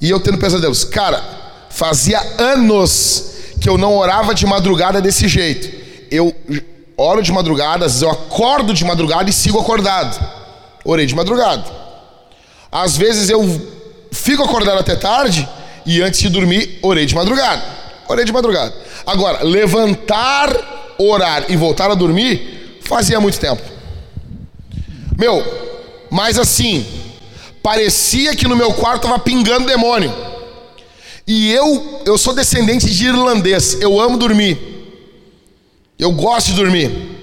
Speaker 1: E eu tendo pesadelos. Cara, fazia anos que eu não orava de madrugada desse jeito. Eu oro de madrugada, às vezes eu acordo de madrugada e sigo acordado. Orei de madrugada. Às vezes eu fico acordado até tarde e antes de dormir, orei de madrugada. Orei de madrugada. Agora, levantar, orar e voltar a dormir, fazia muito tempo. Meu, mas assim, parecia que no meu quarto estava pingando demônio. E eu, eu sou descendente de irlandês, eu amo dormir. Eu gosto de dormir.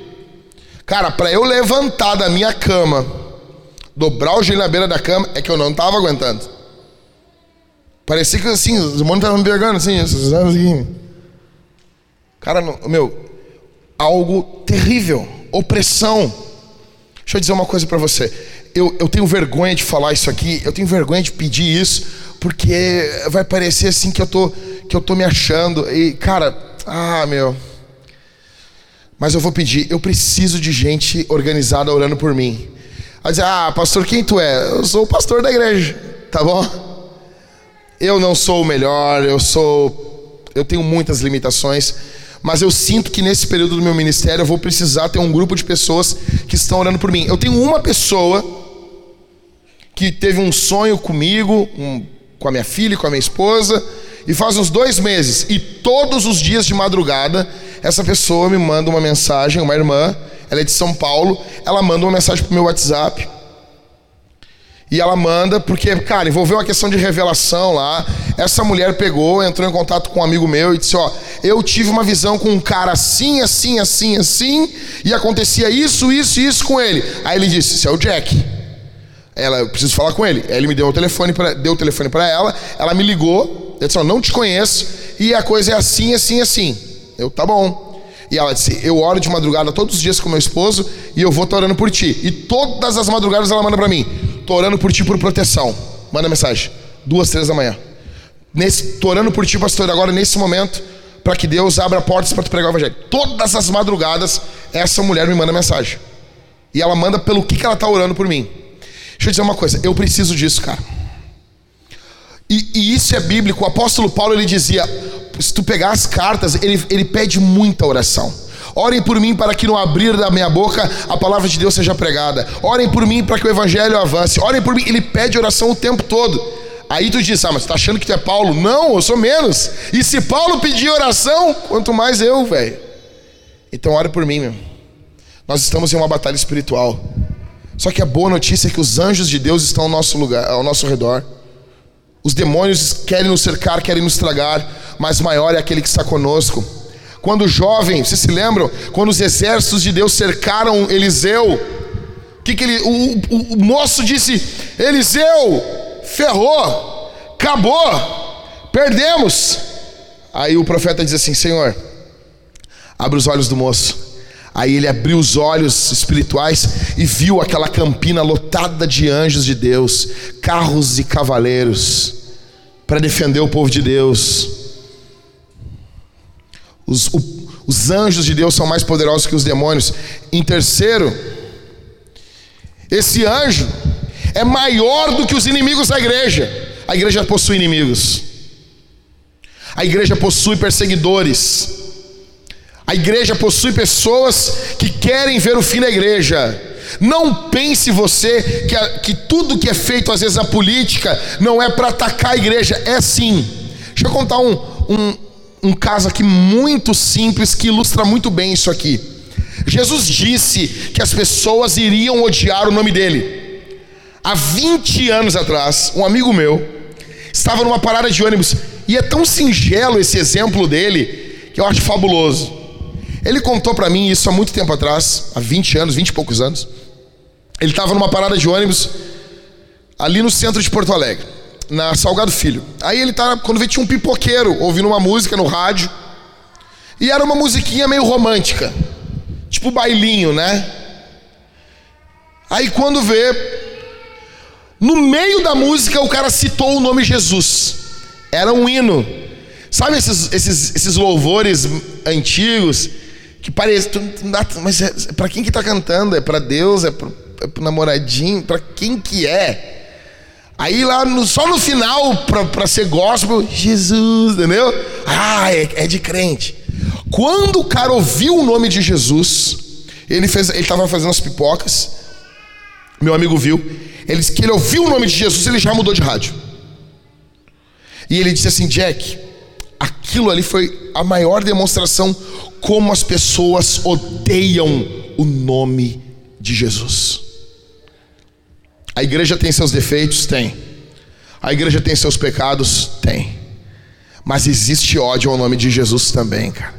Speaker 1: Cara, para eu levantar da minha cama, dobrar o joelho na beira da cama, é que eu não estava aguentando. Parecia que assim, os demônios estavam me pegando assim. Cara, meu, algo terrível, opressão. Deixa eu dizer uma coisa para você. Eu, eu tenho vergonha de falar isso aqui, eu tenho vergonha de pedir isso, porque vai parecer assim que eu tô, que eu tô me achando. E, cara, ah, meu. Mas eu vou pedir, eu preciso de gente organizada orando por mim. Vai dizer, ah, pastor, quem tu é? Eu sou o pastor da igreja, tá bom? Eu não sou o melhor, eu sou. Eu tenho muitas limitações, mas eu sinto que nesse período do meu ministério eu vou precisar ter um grupo de pessoas que estão orando por mim. Eu tenho uma pessoa que teve um sonho comigo, um, com a minha filha com a minha esposa, e faz uns dois meses, e todos os dias de madrugada, essa pessoa me manda uma mensagem, uma irmã, ela é de São Paulo, ela manda uma mensagem pro meu WhatsApp. E ela manda, porque, cara, envolveu uma questão de revelação lá. Essa mulher pegou, entrou em contato com um amigo meu e disse: Ó, eu tive uma visão com um cara assim, assim, assim, assim, e acontecia isso, isso e isso com ele. Aí ele disse: Isso é o Jack. Ela, eu preciso falar com ele. Aí ele me deu o telefone, pra, deu o telefone para ela, ela me ligou, eu disse: Não te conheço, e a coisa é assim, assim, assim. Eu, tá bom. E ela disse: Eu oro de madrugada todos os dias com meu esposo e eu vou estar orando por ti. E todas as madrugadas ela manda para mim: Tô orando por ti por proteção. Manda mensagem. Duas, três da manhã. Nesse, tô orando por ti, pastor, agora nesse momento, para que Deus abra portas para tu pregar o evangelho. Todas as madrugadas, essa mulher me manda mensagem. E ela manda pelo que, que ela está orando por mim. Deixa eu dizer uma coisa, eu preciso disso, cara. E, e, isso é bíblico. O apóstolo Paulo ele dizia: se tu pegar as cartas, ele, ele pede muita oração. Orem por mim para que no abrir da minha boca a palavra de Deus seja pregada. Orem por mim para que o evangelho avance. Orem por mim. Ele pede oração o tempo todo. Aí tu diz: Ah, mas tu tá achando que tu é Paulo? Não, eu sou menos. E se Paulo pedir oração, quanto mais eu, velho. Então ore por mim, meu. Nós estamos em uma batalha espiritual. Só que a boa notícia é que os anjos de Deus estão ao nosso lugar, ao nosso redor. Os demônios querem nos cercar, querem nos tragar, mas maior é aquele que está conosco. Quando jovem, vocês se lembram? Quando os exércitos de Deus cercaram Eliseu, que, que ele, o, o, o moço disse: Eliseu, ferrou, acabou, perdemos. Aí o profeta diz assim: Senhor, abre os olhos do moço. Aí ele abriu os olhos espirituais e viu aquela campina lotada de anjos de Deus, carros e cavaleiros, para defender o povo de Deus. Os, o, os anjos de Deus são mais poderosos que os demônios. Em terceiro, esse anjo é maior do que os inimigos da igreja. A igreja possui inimigos, a igreja possui perseguidores. A igreja possui pessoas que querem ver o fim da igreja. Não pense você que, a, que tudo que é feito, às vezes, na política, não é para atacar a igreja. É sim. Deixa eu contar um, um, um caso aqui muito simples que ilustra muito bem isso aqui. Jesus disse que as pessoas iriam odiar o nome dele. Há 20 anos atrás, um amigo meu estava numa parada de ônibus e é tão singelo esse exemplo dele que eu acho fabuloso. Ele contou para mim isso há muito tempo atrás, há 20 anos, 20 e poucos anos. Ele estava numa parada de ônibus ali no centro de Porto Alegre, na Salgado Filho. Aí ele tá, quando vê tinha um pipoqueiro ouvindo uma música no rádio. E era uma musiquinha meio romântica, tipo bailinho, né? Aí quando vê no meio da música o cara citou o nome Jesus. Era um hino. Sabe esses, esses, esses louvores antigos que parece. Mas é, para quem que tá cantando? É para Deus? É para é pro namoradinho? Para quem que é? Aí lá no, só no final, para ser gospel, Jesus, entendeu? Ah, é, é, de crente. Quando o cara ouviu o nome de Jesus, ele fez, ele estava fazendo as pipocas. Meu amigo viu. Ele disse que ele ouviu o nome de Jesus, ele já mudou de rádio. E ele disse assim, Jack, aquilo ali foi a maior demonstração como as pessoas odeiam o nome de Jesus. A igreja tem seus defeitos? Tem. A igreja tem seus pecados? Tem. Mas existe ódio ao nome de Jesus também, cara.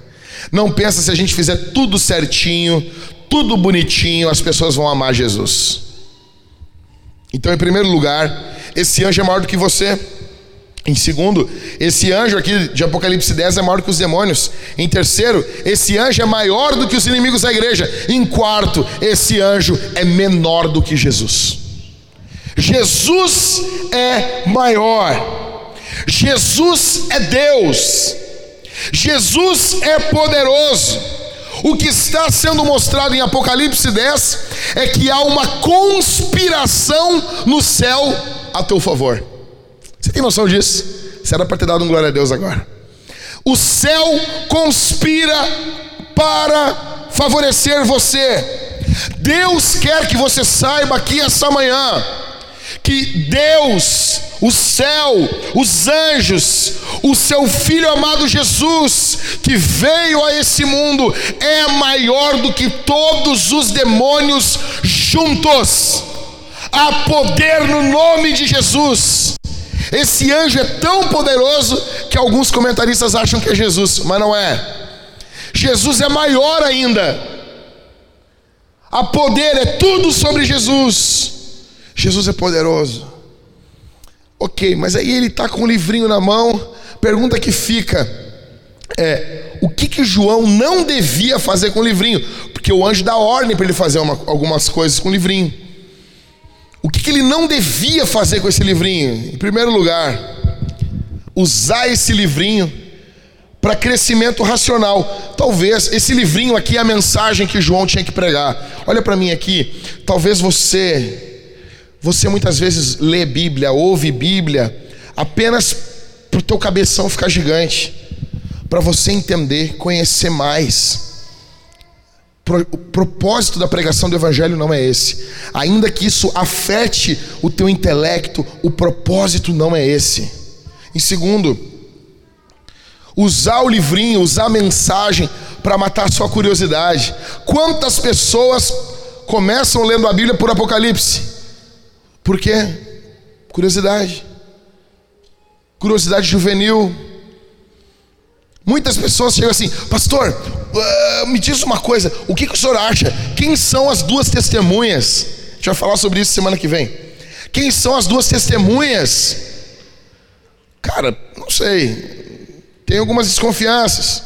Speaker 1: Não pensa se a gente fizer tudo certinho, tudo bonitinho, as pessoas vão amar Jesus. Então, em primeiro lugar, esse anjo é maior do que você. Em segundo, esse anjo aqui de Apocalipse 10 é maior que os demônios. Em terceiro, esse anjo é maior do que os inimigos da igreja. Em quarto, esse anjo é menor do que Jesus. Jesus é maior. Jesus é Deus. Jesus é poderoso. O que está sendo mostrado em Apocalipse 10 é que há uma conspiração no céu a teu favor. Você tem noção disso? Você era para ter dado um glória a Deus agora. O céu conspira para favorecer você. Deus quer que você saiba aqui essa manhã que Deus, o céu, os anjos, o seu filho amado Jesus, que veio a esse mundo, é maior do que todos os demônios juntos. Há poder no nome de Jesus. Esse anjo é tão poderoso que alguns comentaristas acham que é Jesus, mas não é. Jesus é maior ainda. A poder é tudo sobre Jesus. Jesus é poderoso. Ok, mas aí ele está com o livrinho na mão. Pergunta que fica é: o que que João não devia fazer com o livrinho? Porque o anjo dá ordem para ele fazer uma, algumas coisas com o livrinho. O que, que ele não devia fazer com esse livrinho? Em primeiro lugar, usar esse livrinho para crescimento racional. Talvez esse livrinho aqui é a mensagem que João tinha que pregar. Olha para mim aqui. Talvez você, você muitas vezes lê Bíblia, ouve Bíblia, apenas para o teu cabeção ficar gigante, para você entender, conhecer mais. O propósito da pregação do Evangelho não é esse. Ainda que isso afete o teu intelecto, o propósito não é esse. Em segundo, usar o livrinho, usar a mensagem para matar sua curiosidade. Quantas pessoas começam lendo a Bíblia por Apocalipse? Por quê? Curiosidade. Curiosidade juvenil. Muitas pessoas chegam assim, pastor, uh, me diz uma coisa, o que, que o senhor acha? Quem são as duas testemunhas? A gente vai falar sobre isso semana que vem. Quem são as duas testemunhas? Cara, não sei tem algumas desconfianças.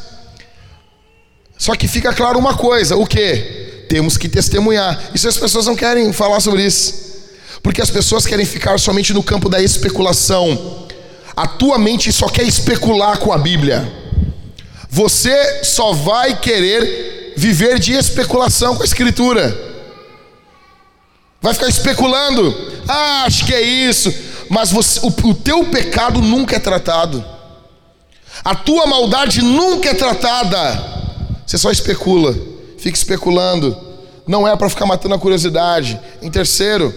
Speaker 1: Só que fica claro uma coisa: o que? Temos que testemunhar. E se as pessoas não querem falar sobre isso? Porque as pessoas querem ficar somente no campo da especulação. A tua mente só quer especular com a Bíblia. Você só vai querer viver de especulação com a Escritura. Vai ficar especulando. Ah, acho que é isso. Mas você, o, o teu pecado nunca é tratado. A tua maldade nunca é tratada. Você só especula, fica especulando. Não é para ficar matando a curiosidade. Em terceiro,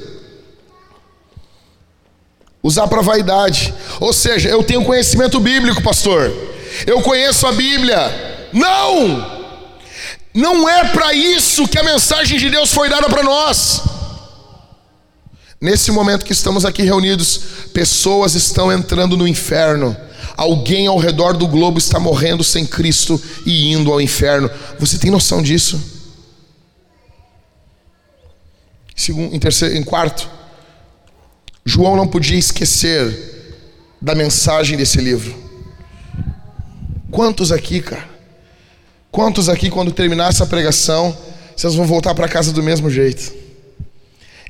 Speaker 1: usar para vaidade. Ou seja, eu tenho conhecimento bíblico, pastor. Eu conheço a Bíblia. Não! Não é para isso que a mensagem de Deus foi dada para nós. Nesse momento que estamos aqui reunidos, pessoas estão entrando no inferno Alguém ao redor do globo está morrendo sem Cristo e indo ao inferno. Você tem noção disso? Segundo, em, terceiro, em quarto, João não podia esquecer da mensagem desse livro. Quantos aqui, cara? Quantos aqui, quando terminar essa pregação, vocês vão voltar para casa do mesmo jeito?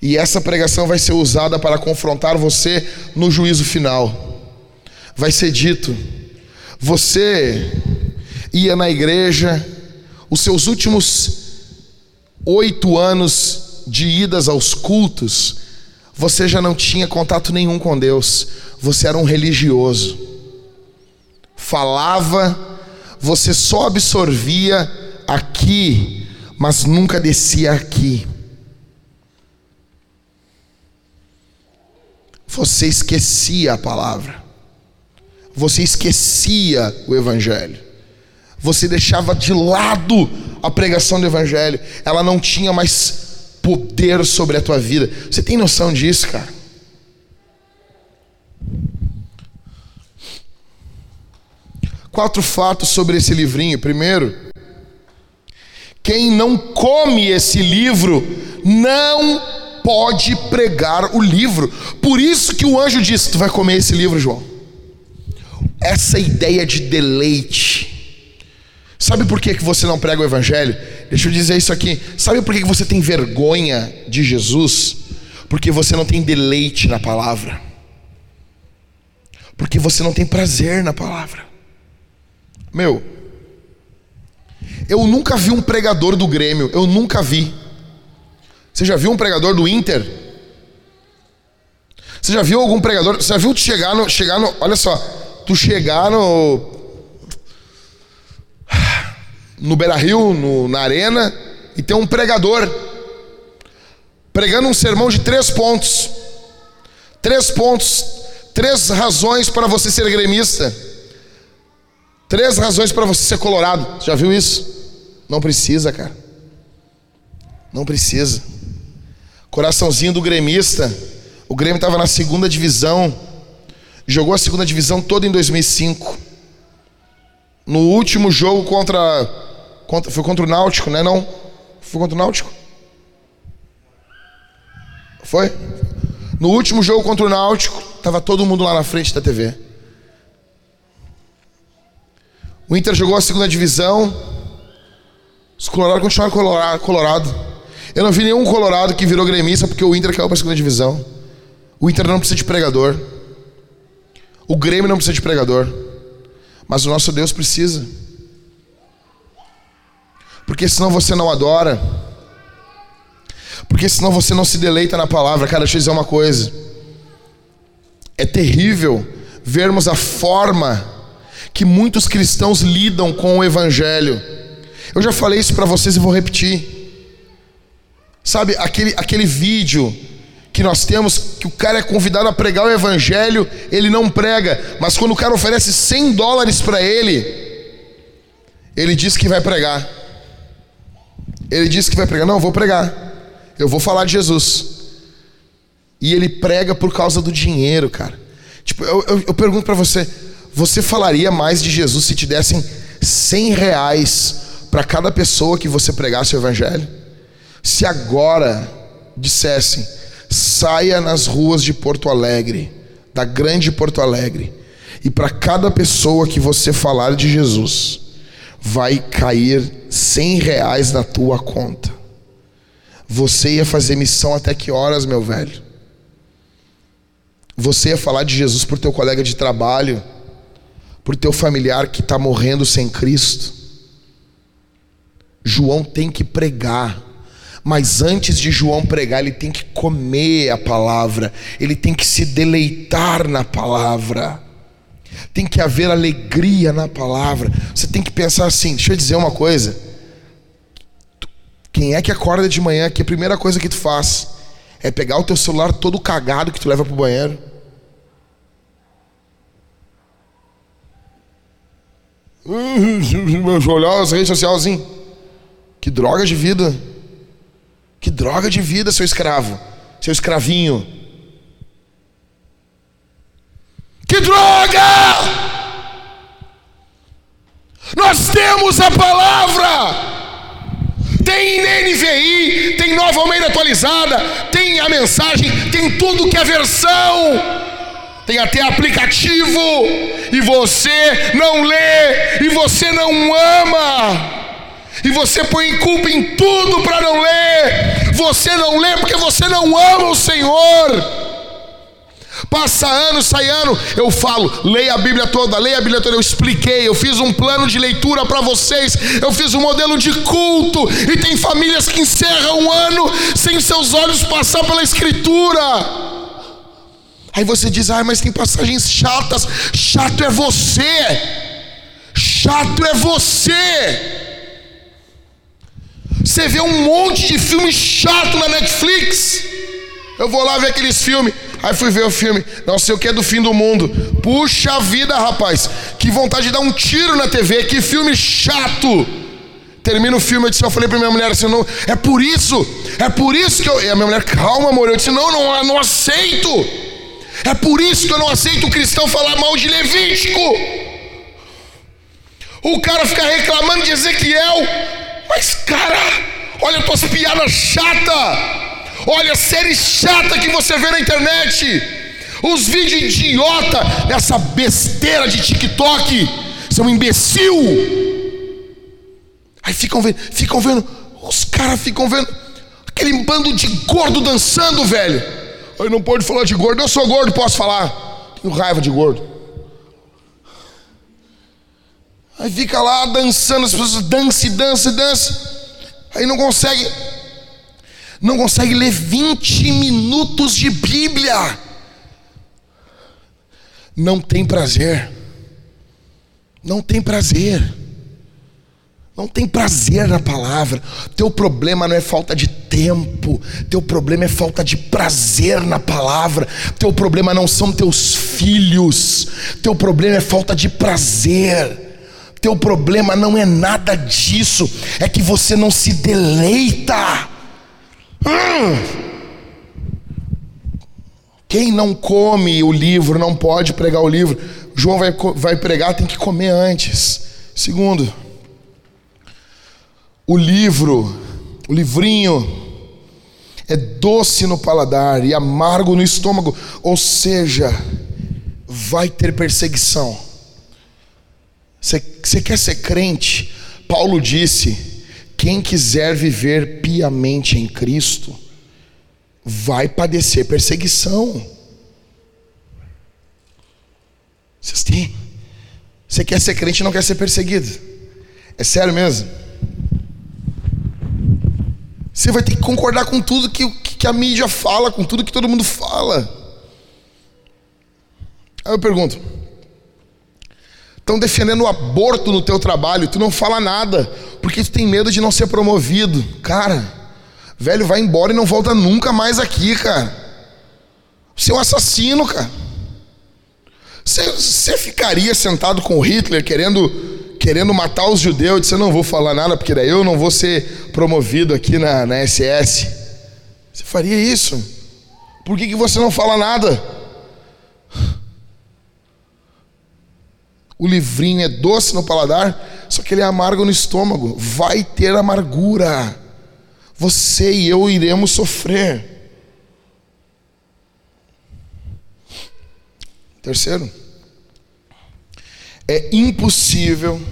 Speaker 1: E essa pregação vai ser usada para confrontar você no juízo final vai ser dito: você ia na igreja, os seus últimos oito anos de idas aos cultos, você já não tinha contato nenhum com Deus, você era um religioso, falava, você só absorvia aqui, mas nunca descia aqui. Você esquecia a palavra. Você esquecia o Evangelho, você deixava de lado a pregação do Evangelho, ela não tinha mais poder sobre a tua vida. Você tem noção disso, cara? Quatro fatos sobre esse livrinho. Primeiro, quem não come esse livro não pode pregar o livro. Por isso que o anjo disse: Tu vai comer esse livro, João essa ideia de deleite. Sabe por que, que você não prega o Evangelho? Deixa eu dizer isso aqui. Sabe por que, que você tem vergonha de Jesus? Porque você não tem deleite na palavra. Porque você não tem prazer na palavra. Meu, Eu nunca vi um pregador do Grêmio, eu nunca vi. Você já viu um pregador do Inter? Você já viu algum pregador? Você já viu chegar no, chegar no, olha só, tu chegar no no Beira-Rio, no, na arena e ter um pregador pregando um sermão de três pontos. Três pontos, três razões para você ser gremista. Três razões para você ser colorado. Já viu isso? Não precisa, cara. Não precisa. Coraçãozinho do gremista. O Grêmio estava na segunda divisão. Jogou a segunda divisão toda em 2005. No último jogo contra, contra foi contra o Náutico, né? Não? Foi contra o Náutico? Foi? No último jogo contra o Náutico, estava todo mundo lá na frente da TV. O Inter jogou a segunda divisão. Os Colorados continuaram colorado. Eu não vi nenhum Colorado que virou gremista porque o Inter caiu para a segunda divisão. O Inter não precisa de pregador. O Grêmio não precisa de pregador. Mas o nosso Deus precisa. Porque senão você não adora. Porque senão você não se deleita na palavra. Cara, deixa eu dizer uma coisa. É terrível vermos a forma que muitos cristãos lidam com o evangelho. Eu já falei isso para vocês e vou repetir. Sabe, aquele, aquele vídeo que nós temos, que o cara é convidado a pregar o evangelho, ele não prega, mas quando o cara oferece 100 dólares para ele, ele diz que vai pregar. Ele diz que vai pregar. Não, eu vou pregar. Eu vou falar de Jesus. E ele prega por causa do dinheiro, cara. Tipo, eu, eu, eu pergunto para você: você falaria mais de Jesus se te dessem 100 reais para cada pessoa que você pregasse o Evangelho? Se agora dissessem, saia nas ruas de Porto Alegre, da grande Porto Alegre, e para cada pessoa que você falar de Jesus, vai cair 100 reais na tua conta. Você ia fazer missão até que horas, meu velho? Você ia falar de Jesus para o teu colega de trabalho? por teu familiar que está morrendo sem Cristo. João tem que pregar, mas antes de João pregar, ele tem que comer a palavra, ele tem que se deleitar na palavra, tem que haver alegria na palavra. Você tem que pensar assim: deixa eu dizer uma coisa. Quem é que acorda de manhã que a primeira coisa que tu faz é pegar o teu celular todo cagado que tu leva para o banheiro? Olhar as redes sociais assim. Que droga de vida. Que droga de vida, seu escravo. Seu escravinho. Que droga! Nós temos a palavra. Tem NVI, tem Nova Almeida atualizada, tem a mensagem, tem tudo que é versão tem até aplicativo, e você não lê, e você não ama, e você põe culpa em tudo para não ler, você não lê porque você não ama o Senhor. Passa ano, sai ano, eu falo, leia a Bíblia toda, leia a Bíblia toda. Eu expliquei, eu fiz um plano de leitura para vocês, eu fiz um modelo de culto, e tem famílias que encerram um ano sem seus olhos passar pela Escritura. Aí você diz, ah, mas tem passagens chatas. Chato é você. Chato é você. Você vê um monte de filme chato na Netflix. Eu vou lá ver aqueles filmes. Aí fui ver o filme, não sei o que é do fim do mundo. Puxa vida, rapaz. Que vontade de dar um tiro na TV. Que filme chato. Termina o filme, eu disse, eu falei pra minha mulher assim, não, é por isso, é por isso que eu. E a minha mulher, calma, amor. Eu disse, não, não, não aceito. É por isso que eu não aceito o cristão falar mal de Levítico. O cara fica reclamando de Ezequiel, mas cara, olha tuas piadas chata. Olha a série chata que você vê na internet. Os vídeos idiota dessa besteira de TikTok. São um imbecil. Aí ficam vendo, ficam vendo, os caras ficam vendo aquele bando de gordo dançando, velho. Aí não pode falar de gordo. Eu sou gordo, posso falar. Tenho raiva de gordo. Aí fica lá dançando, as pessoas dançam, dançam, dançam. Aí não consegue, não consegue ler 20 minutos de Bíblia. Não tem prazer. Não tem prazer. Não tem prazer na palavra. Teu problema não é falta de tempo. Teu problema é falta de prazer na palavra. Teu problema não são teus filhos. Teu problema é falta de prazer. Teu problema não é nada disso. É que você não se deleita. Quem não come o livro não pode pregar o livro. João vai, vai pregar, tem que comer antes. Segundo, o livro, o livrinho, é doce no paladar e amargo no estômago, ou seja, vai ter perseguição. Você quer ser crente? Paulo disse: quem quiser viver piamente em Cristo, vai padecer perseguição. Vocês têm? Você quer ser crente e não quer ser perseguido? É sério mesmo? Você vai ter que concordar com tudo que, que a mídia fala, com tudo que todo mundo fala. Aí eu pergunto: estão defendendo o aborto no teu trabalho, tu não fala nada, porque tu tem medo de não ser promovido. Cara, velho, vai embora e não volta nunca mais aqui, cara. Você é um assassino, cara. Você, ficaria sentado com Hitler querendo querendo matar os judeus, disse: não vou falar nada, porque daí eu não vou ser promovido aqui na, na SS. Você faria isso? Por que, que você não fala nada? O livrinho é doce no paladar, só que ele é amargo no estômago. Vai ter amargura. Você e eu iremos sofrer. Terceiro, é impossível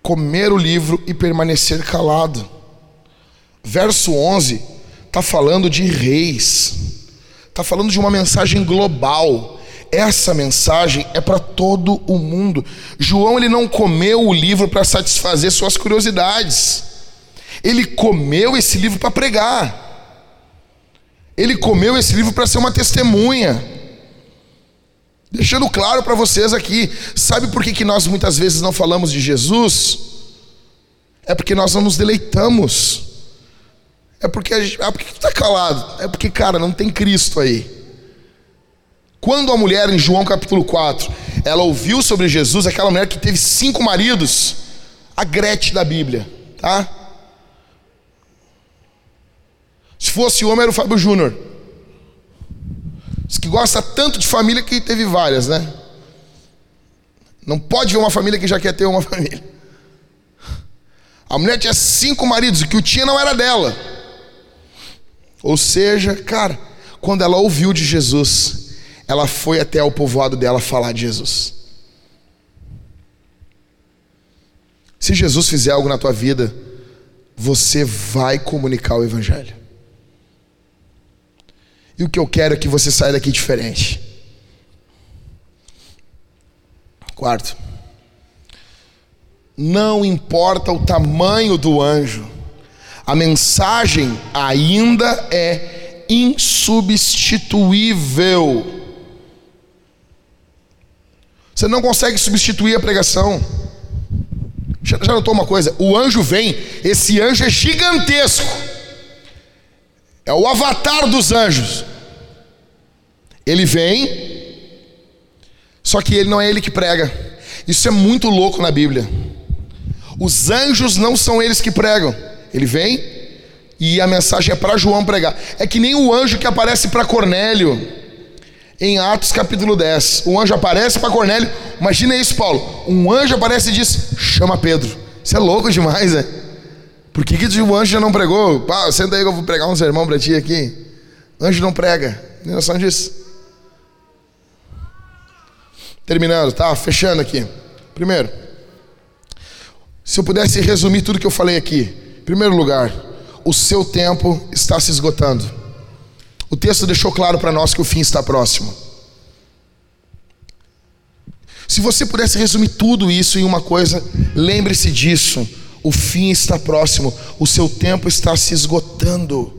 Speaker 1: comer o livro e permanecer calado. Verso 11 está falando de reis, está falando de uma mensagem global. Essa mensagem é para todo o mundo. João ele não comeu o livro para satisfazer suas curiosidades. Ele comeu esse livro para pregar. Ele comeu esse livro para ser uma testemunha. Deixando claro para vocês aqui, sabe por que, que nós muitas vezes não falamos de Jesus? É porque nós não nos deleitamos. É porque, é porque tu está calado. É porque, cara, não tem Cristo aí. Quando a mulher em João capítulo 4, ela ouviu sobre Jesus, aquela mulher que teve cinco maridos, a Grete da Bíblia, tá? Se fosse homem, era o Fábio Júnior. Que gosta tanto de família que teve várias, né? Não pode ver uma família que já quer ter uma família. A mulher tinha cinco maridos, e que o tinha não era dela. Ou seja, cara, quando ela ouviu de Jesus, ela foi até o povoado dela falar de Jesus. Se Jesus fizer algo na tua vida, você vai comunicar o Evangelho. E o que eu quero é que você saia daqui diferente. Quarto, não importa o tamanho do anjo, a mensagem ainda é insubstituível. Você não consegue substituir a pregação. Já, já notou uma coisa? O anjo vem, esse anjo é gigantesco. É o avatar dos anjos. Ele vem, só que ele não é ele que prega. Isso é muito louco na Bíblia. Os anjos não são eles que pregam. Ele vem e a mensagem é para João pregar. É que nem o anjo que aparece para Cornélio em Atos capítulo 10. O anjo aparece para Cornélio. Imagina isso, Paulo. Um anjo aparece e diz: chama Pedro. Isso é louco demais, né? Por que, que o anjo já não pregou? Pá, senta aí que eu vou pregar um sermão para ti aqui. Anjo não prega. Tem noção disso? Terminando, tá? Fechando aqui. Primeiro, se eu pudesse resumir tudo que eu falei aqui. Primeiro lugar, o seu tempo está se esgotando. O texto deixou claro para nós que o fim está próximo. Se você pudesse resumir tudo isso em uma coisa, lembre-se disso. O fim está próximo, o seu tempo está se esgotando.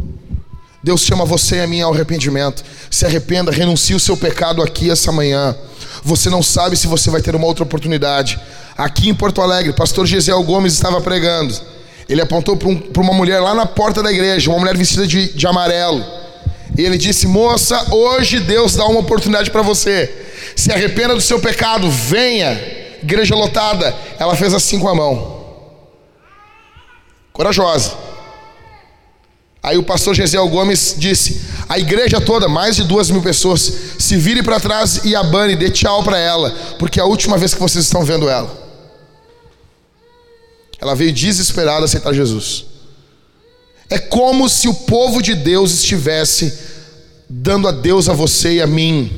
Speaker 1: Deus chama você e a mim ao arrependimento. Se arrependa, renuncie o seu pecado aqui essa manhã. Você não sabe se você vai ter uma outra oportunidade. Aqui em Porto Alegre, pastor Gesiel Gomes estava pregando. Ele apontou para um, uma mulher lá na porta da igreja, uma mulher vestida de, de amarelo. E ele disse: Moça, hoje Deus dá uma oportunidade para você. Se arrependa do seu pecado, venha. Igreja lotada. Ela fez assim com a mão. Corajosa. Aí o pastor Gesiel Gomes disse: A igreja toda, mais de duas mil pessoas, se vire para trás e abane, dê tchau para ela, porque é a última vez que vocês estão vendo ela. Ela veio desesperada aceitar Jesus. É como se o povo de Deus estivesse dando a Deus a você e a mim.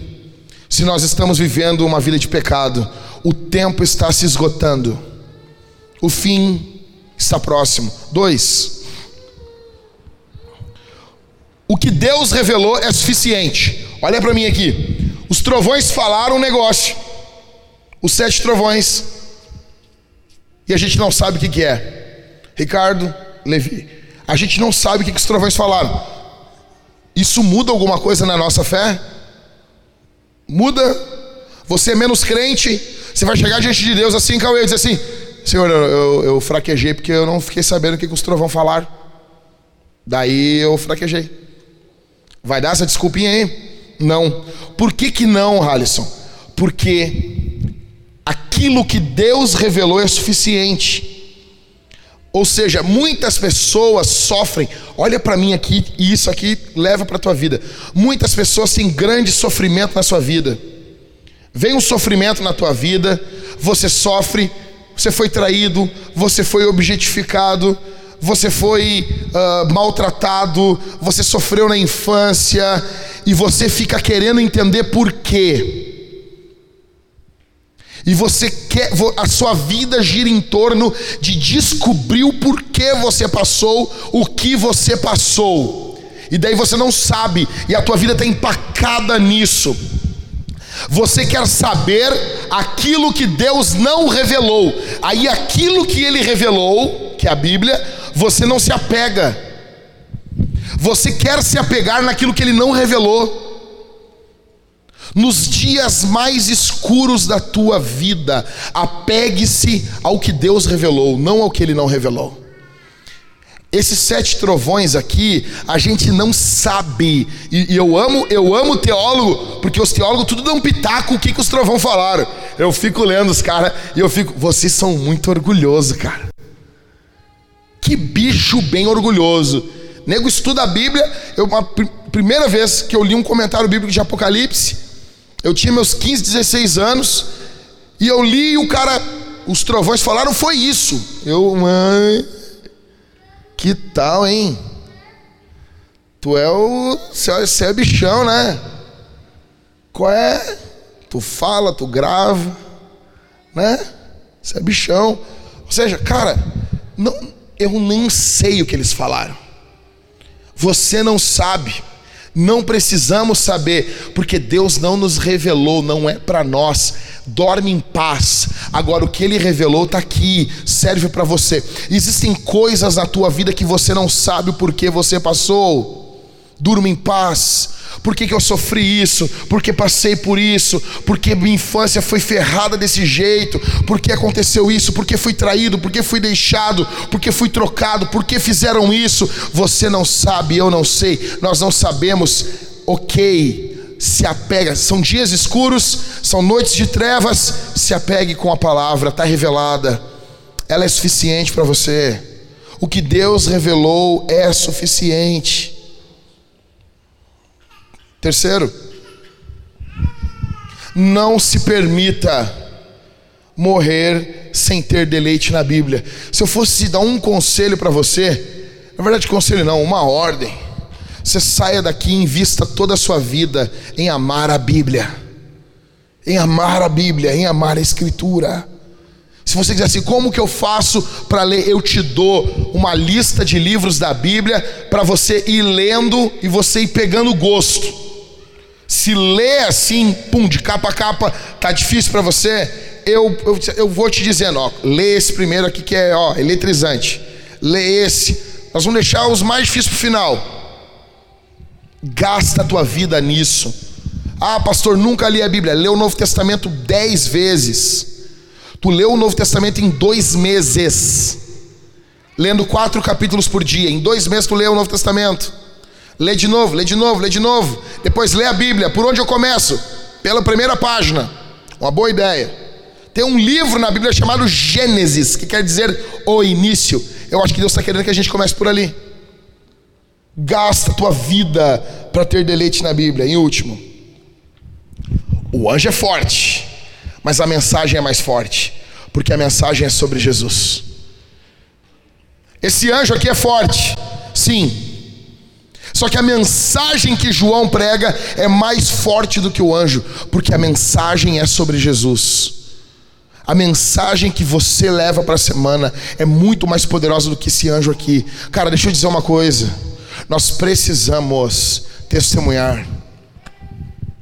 Speaker 1: Se nós estamos vivendo uma vida de pecado, o tempo está se esgotando. O fim está próximo. Dois. O que Deus revelou é suficiente. Olha para mim aqui. Os trovões falaram um negócio. Os sete trovões. E a gente não sabe o que, que é. Ricardo, Levi. A gente não sabe o que, os trovões falaram. Isso muda alguma coisa na nossa fé? Muda? Você é menos crente? Você vai chegar diante de Deus assim, Cauê, e dizer assim: Senhor, eu, eu, eu, fraquejei porque eu não fiquei sabendo o que, que os trovões falaram. Daí eu fraquejei. Vai dar essa desculpinha aí? Não. Por que, que não, Halisson? Porque aquilo que Deus revelou é suficiente. Ou seja, muitas pessoas sofrem. Olha para mim aqui e isso aqui leva para a tua vida. Muitas pessoas têm grande sofrimento na sua vida. Vem um sofrimento na tua vida, você sofre, você foi traído, você foi objetificado, você foi uh, maltratado, você sofreu na infância e você fica querendo entender por quê e você quer, a sua vida gira em torno de descobrir o porquê você passou o que você passou. E daí você não sabe, e a tua vida está empacada nisso. Você quer saber aquilo que Deus não revelou. Aí aquilo que ele revelou, que é a Bíblia, você não se apega. Você quer se apegar naquilo que ele não revelou. Nos dias mais escuros da tua vida, apegue-se ao que Deus revelou, não ao que Ele não revelou. Esses sete trovões aqui, a gente não sabe. E, e, eu amo, eu amo teólogo, porque os teólogos tudo dão pitaco o que, que os trovões falaram. Eu fico lendo os caras e eu fico, vocês são muito orgulhosos, cara. Que bicho bem orgulhoso. Nego estuda a Bíblia. Eu, a pr primeira vez que eu li um comentário bíblico de Apocalipse, eu tinha meus 15, 16 anos e eu li e o cara, os trovões falaram, foi isso. Eu, mãe, que tal, hein? Tu é o. Você é, é bichão, né? Qual é? Tu fala, tu grava, né? Você é bichão. Ou seja, cara, não, eu nem sei o que eles falaram. Você não sabe. Não precisamos saber, porque Deus não nos revelou, não é para nós. Dorme em paz. Agora, o que Ele revelou está aqui, serve para você. Existem coisas na tua vida que você não sabe o porquê você passou. Durma em paz. Por que, que eu sofri isso? Porque passei por isso? Porque minha infância foi ferrada desse jeito? Por que aconteceu isso? Porque fui traído? Porque fui deixado? Porque fui trocado? Porque fizeram isso? Você não sabe, eu não sei, nós não sabemos. Ok, se apega. São dias escuros, são noites de trevas. Se apegue com a palavra, está revelada. Ela é suficiente para você. O que Deus revelou é suficiente. Terceiro, não se permita morrer sem ter deleite na Bíblia. Se eu fosse dar um conselho para você, na verdade, conselho não, uma ordem. Você saia daqui e invista toda a sua vida em amar a Bíblia, em amar a Bíblia, em amar a Escritura. Se você quiser assim, como que eu faço para ler? Eu te dou uma lista de livros da Bíblia para você ir lendo e você ir pegando gosto. Se ler assim, pum, de capa a capa, tá difícil para você, eu, eu, eu vou te dizendo, ó, lê esse primeiro aqui que é ó, eletrizante. Lê esse. Nós vamos deixar os mais difíceis para o final. Gasta a tua vida nisso. Ah, pastor, nunca li a Bíblia. Lê o Novo Testamento dez vezes. Tu leu o Novo Testamento em dois meses. Lendo quatro capítulos por dia. Em dois meses tu lê o Novo Testamento. Lê de novo, lê de novo, lê de novo. Depois lê a Bíblia. Por onde eu começo? Pela primeira página. Uma boa ideia. Tem um livro na Bíblia chamado Gênesis, que quer dizer o início. Eu acho que Deus está querendo que a gente comece por ali. Gasta a tua vida para ter deleite na Bíblia. Em último, o anjo é forte, mas a mensagem é mais forte, porque a mensagem é sobre Jesus. Esse anjo aqui é forte, sim, só que a mensagem que João prega é mais forte do que o anjo, porque a mensagem é sobre Jesus. A mensagem que você leva para a semana é muito mais poderosa do que esse anjo aqui. Cara, deixa eu dizer uma coisa. Nós precisamos testemunhar.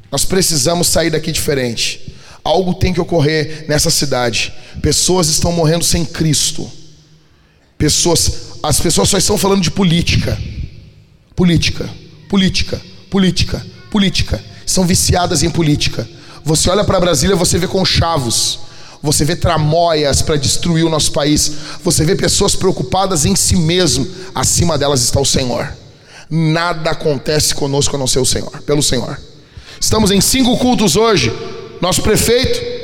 Speaker 1: Nós precisamos sair daqui diferente. Algo tem que ocorrer nessa cidade. Pessoas estão morrendo sem Cristo. Pessoas, as pessoas só estão falando de política. Política, política, política, política. São viciadas em política. Você olha para Brasília, você vê conchavos. Você vê tramóias para destruir o nosso país. Você vê pessoas preocupadas em si mesmo. Acima delas está o Senhor. Nada acontece conosco a não ser o Senhor, pelo Senhor. Estamos em cinco cultos hoje. Nosso prefeito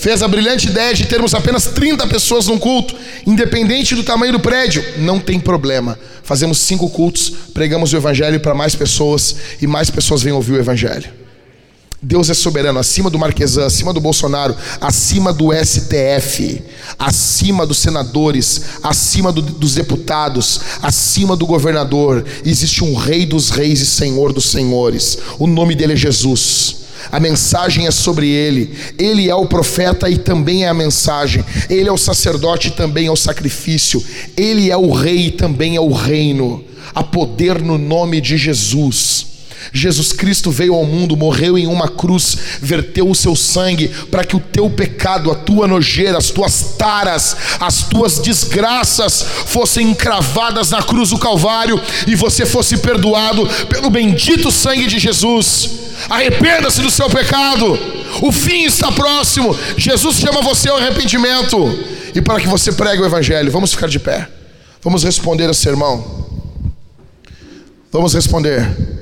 Speaker 1: fez a brilhante ideia de termos apenas 30 pessoas num culto, independente do tamanho do prédio. Não tem problema. Fazemos cinco cultos, pregamos o Evangelho para mais pessoas e mais pessoas vêm ouvir o Evangelho. Deus é soberano, acima do Marquesan, acima do Bolsonaro, acima do STF, acima dos senadores, acima do, dos deputados, acima do governador. Existe um Rei dos Reis e Senhor dos Senhores. O nome dele é Jesus. A mensagem é sobre ele. Ele é o profeta e também é a mensagem. Ele é o sacerdote e também é o sacrifício. Ele é o rei e também é o reino. Há poder no nome de Jesus. Jesus Cristo veio ao mundo, morreu em uma cruz, verteu o seu sangue para que o teu pecado, a tua nojeira, as tuas taras, as tuas desgraças fossem encravadas na cruz do Calvário e você fosse perdoado pelo bendito sangue de Jesus. Arrependa-se do seu pecado, o fim está próximo. Jesus chama você ao arrependimento e para que você pregue o Evangelho. Vamos ficar de pé, vamos responder a sermão. Vamos responder.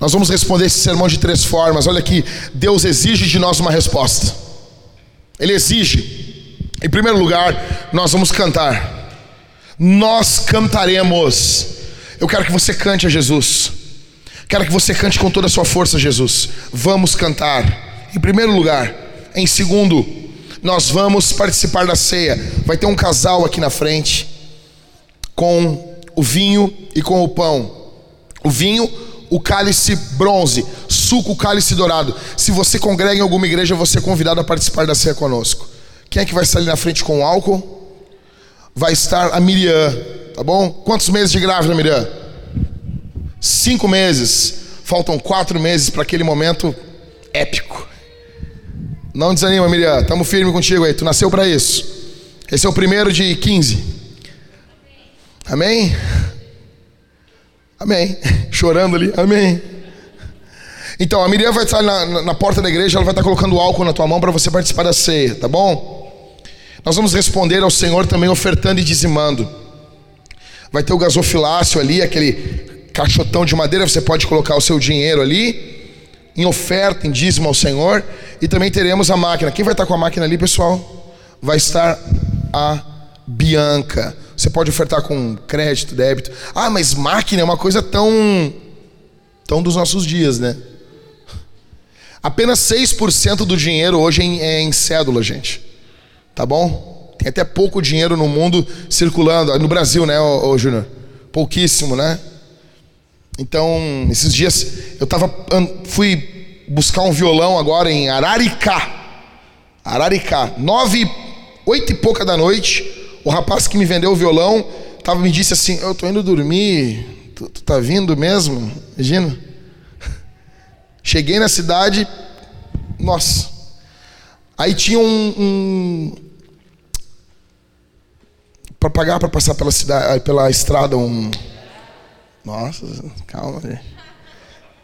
Speaker 1: Nós vamos responder esse sermão de três formas. Olha aqui, Deus exige de nós uma resposta. Ele exige. Em primeiro lugar, nós vamos cantar. Nós cantaremos. Eu quero que você cante a Jesus. Quero que você cante com toda a sua força, Jesus. Vamos cantar. Em primeiro lugar. Em segundo, nós vamos participar da ceia. Vai ter um casal aqui na frente com o vinho e com o pão. O vinho o cálice bronze, suco o cálice dourado. Se você congrega em alguma igreja, você é convidado a participar da ceia conosco. Quem é que vai estar ali na frente com álcool? Vai estar a Miriam, tá bom? Quantos meses de grávida, Miriam? Cinco meses. Faltam quatro meses para aquele momento épico. Não desanima, Miriam. Estamos firme contigo aí. Tu nasceu para isso. Esse é o primeiro de 15. Amém? Amém. Chorando ali, amém. Então, a Miriam vai estar na, na, porta da igreja, ela vai estar colocando álcool na tua mão para você participar da ceia, tá bom? Nós vamos responder ao Senhor também ofertando e dizimando. Vai ter o gasofilácio ali, aquele caixotão de madeira, você pode colocar o seu dinheiro ali, em oferta, em dízimo ao Senhor. E também teremos a máquina. Quem vai estar com a máquina ali, pessoal? Vai estar a Bianca. Você pode ofertar com crédito, débito. Ah, mas máquina é uma coisa tão tão dos nossos dias, né? Apenas 6% do dinheiro hoje é em, é em cédula, gente. Tá bom? Tem até pouco dinheiro no mundo circulando. No Brasil, né, ô Júnior? Pouquíssimo, né? Então, esses dias eu tava fui buscar um violão agora em Araricá. Araricá, nove, oito e pouca da noite. O rapaz que me vendeu o violão tava, me disse assim: Eu tô indo dormir, Tu, tu tá vindo mesmo? Imagina. Cheguei na cidade, nossa. Aí tinha um, um para pagar para passar pela cidade, pela estrada um. Nossa, calma. Gente.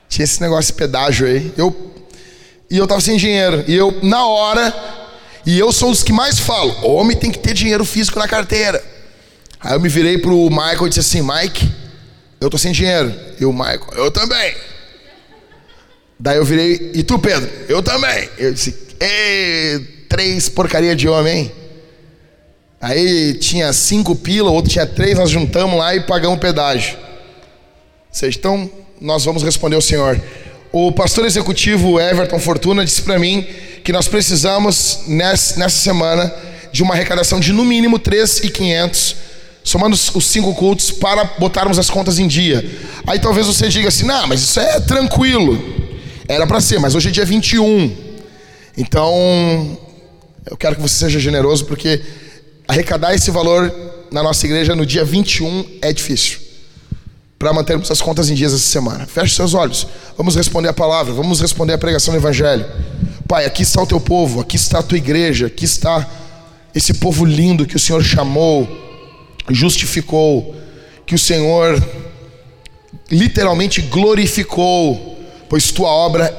Speaker 1: Tinha esse negócio de pedágio aí. Eu e eu tava sem dinheiro. E eu na hora e eu sou os que mais falo, homem tem que ter dinheiro físico na carteira. Aí eu me virei pro Michael e disse assim, Mike, eu tô sem dinheiro. E o Michael, eu também. Daí eu virei, e tu, Pedro? Eu também. Eu disse, três porcaria de homem? Aí tinha cinco pila, outro tinha três, nós juntamos lá e pagamos pedágio. Vocês estão? Nós vamos responder ao Senhor. O pastor executivo Everton Fortuna disse para mim que nós precisamos nessa semana de uma arrecadação de no mínimo 3,500, somando os cinco cultos, para botarmos as contas em dia. Aí talvez você diga assim: não, mas isso é tranquilo. Era para ser, mas hoje é dia 21. Então, eu quero que você seja generoso, porque arrecadar esse valor na nossa igreja no dia 21 é difícil. Para mantermos as contas em dias essa semana. Feche seus olhos. Vamos responder a palavra, vamos responder a pregação do Evangelho. Pai, aqui está o teu povo, aqui está a tua igreja, aqui está esse povo lindo que o Senhor chamou, justificou, que o Senhor literalmente glorificou pois tua obra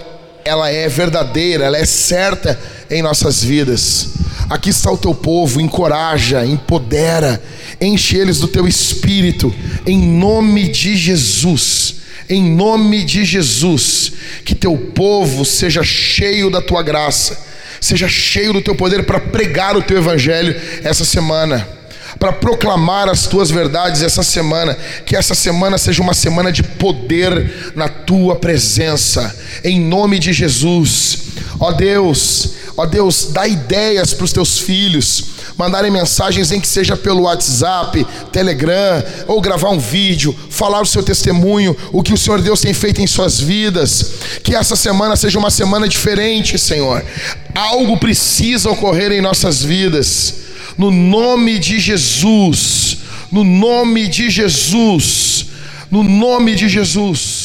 Speaker 1: ela é verdadeira, ela é certa em nossas vidas. Aqui está o teu povo, encoraja, empodera, enche eles do teu espírito, em nome de Jesus. Em nome de Jesus, que teu povo seja cheio da tua graça, seja cheio do teu poder para pregar o teu evangelho essa semana para proclamar as tuas verdades essa semana. Que essa semana seja uma semana de poder na tua presença, em nome de Jesus. Ó Deus, ó Deus, dá ideias para os teus filhos mandarem mensagens em que seja pelo WhatsApp, Telegram, ou gravar um vídeo, falar o seu testemunho, o que o Senhor Deus tem feito em suas vidas. Que essa semana seja uma semana diferente, Senhor. Algo precisa ocorrer em nossas vidas no nome de Jesus, no nome de Jesus, no nome de Jesus.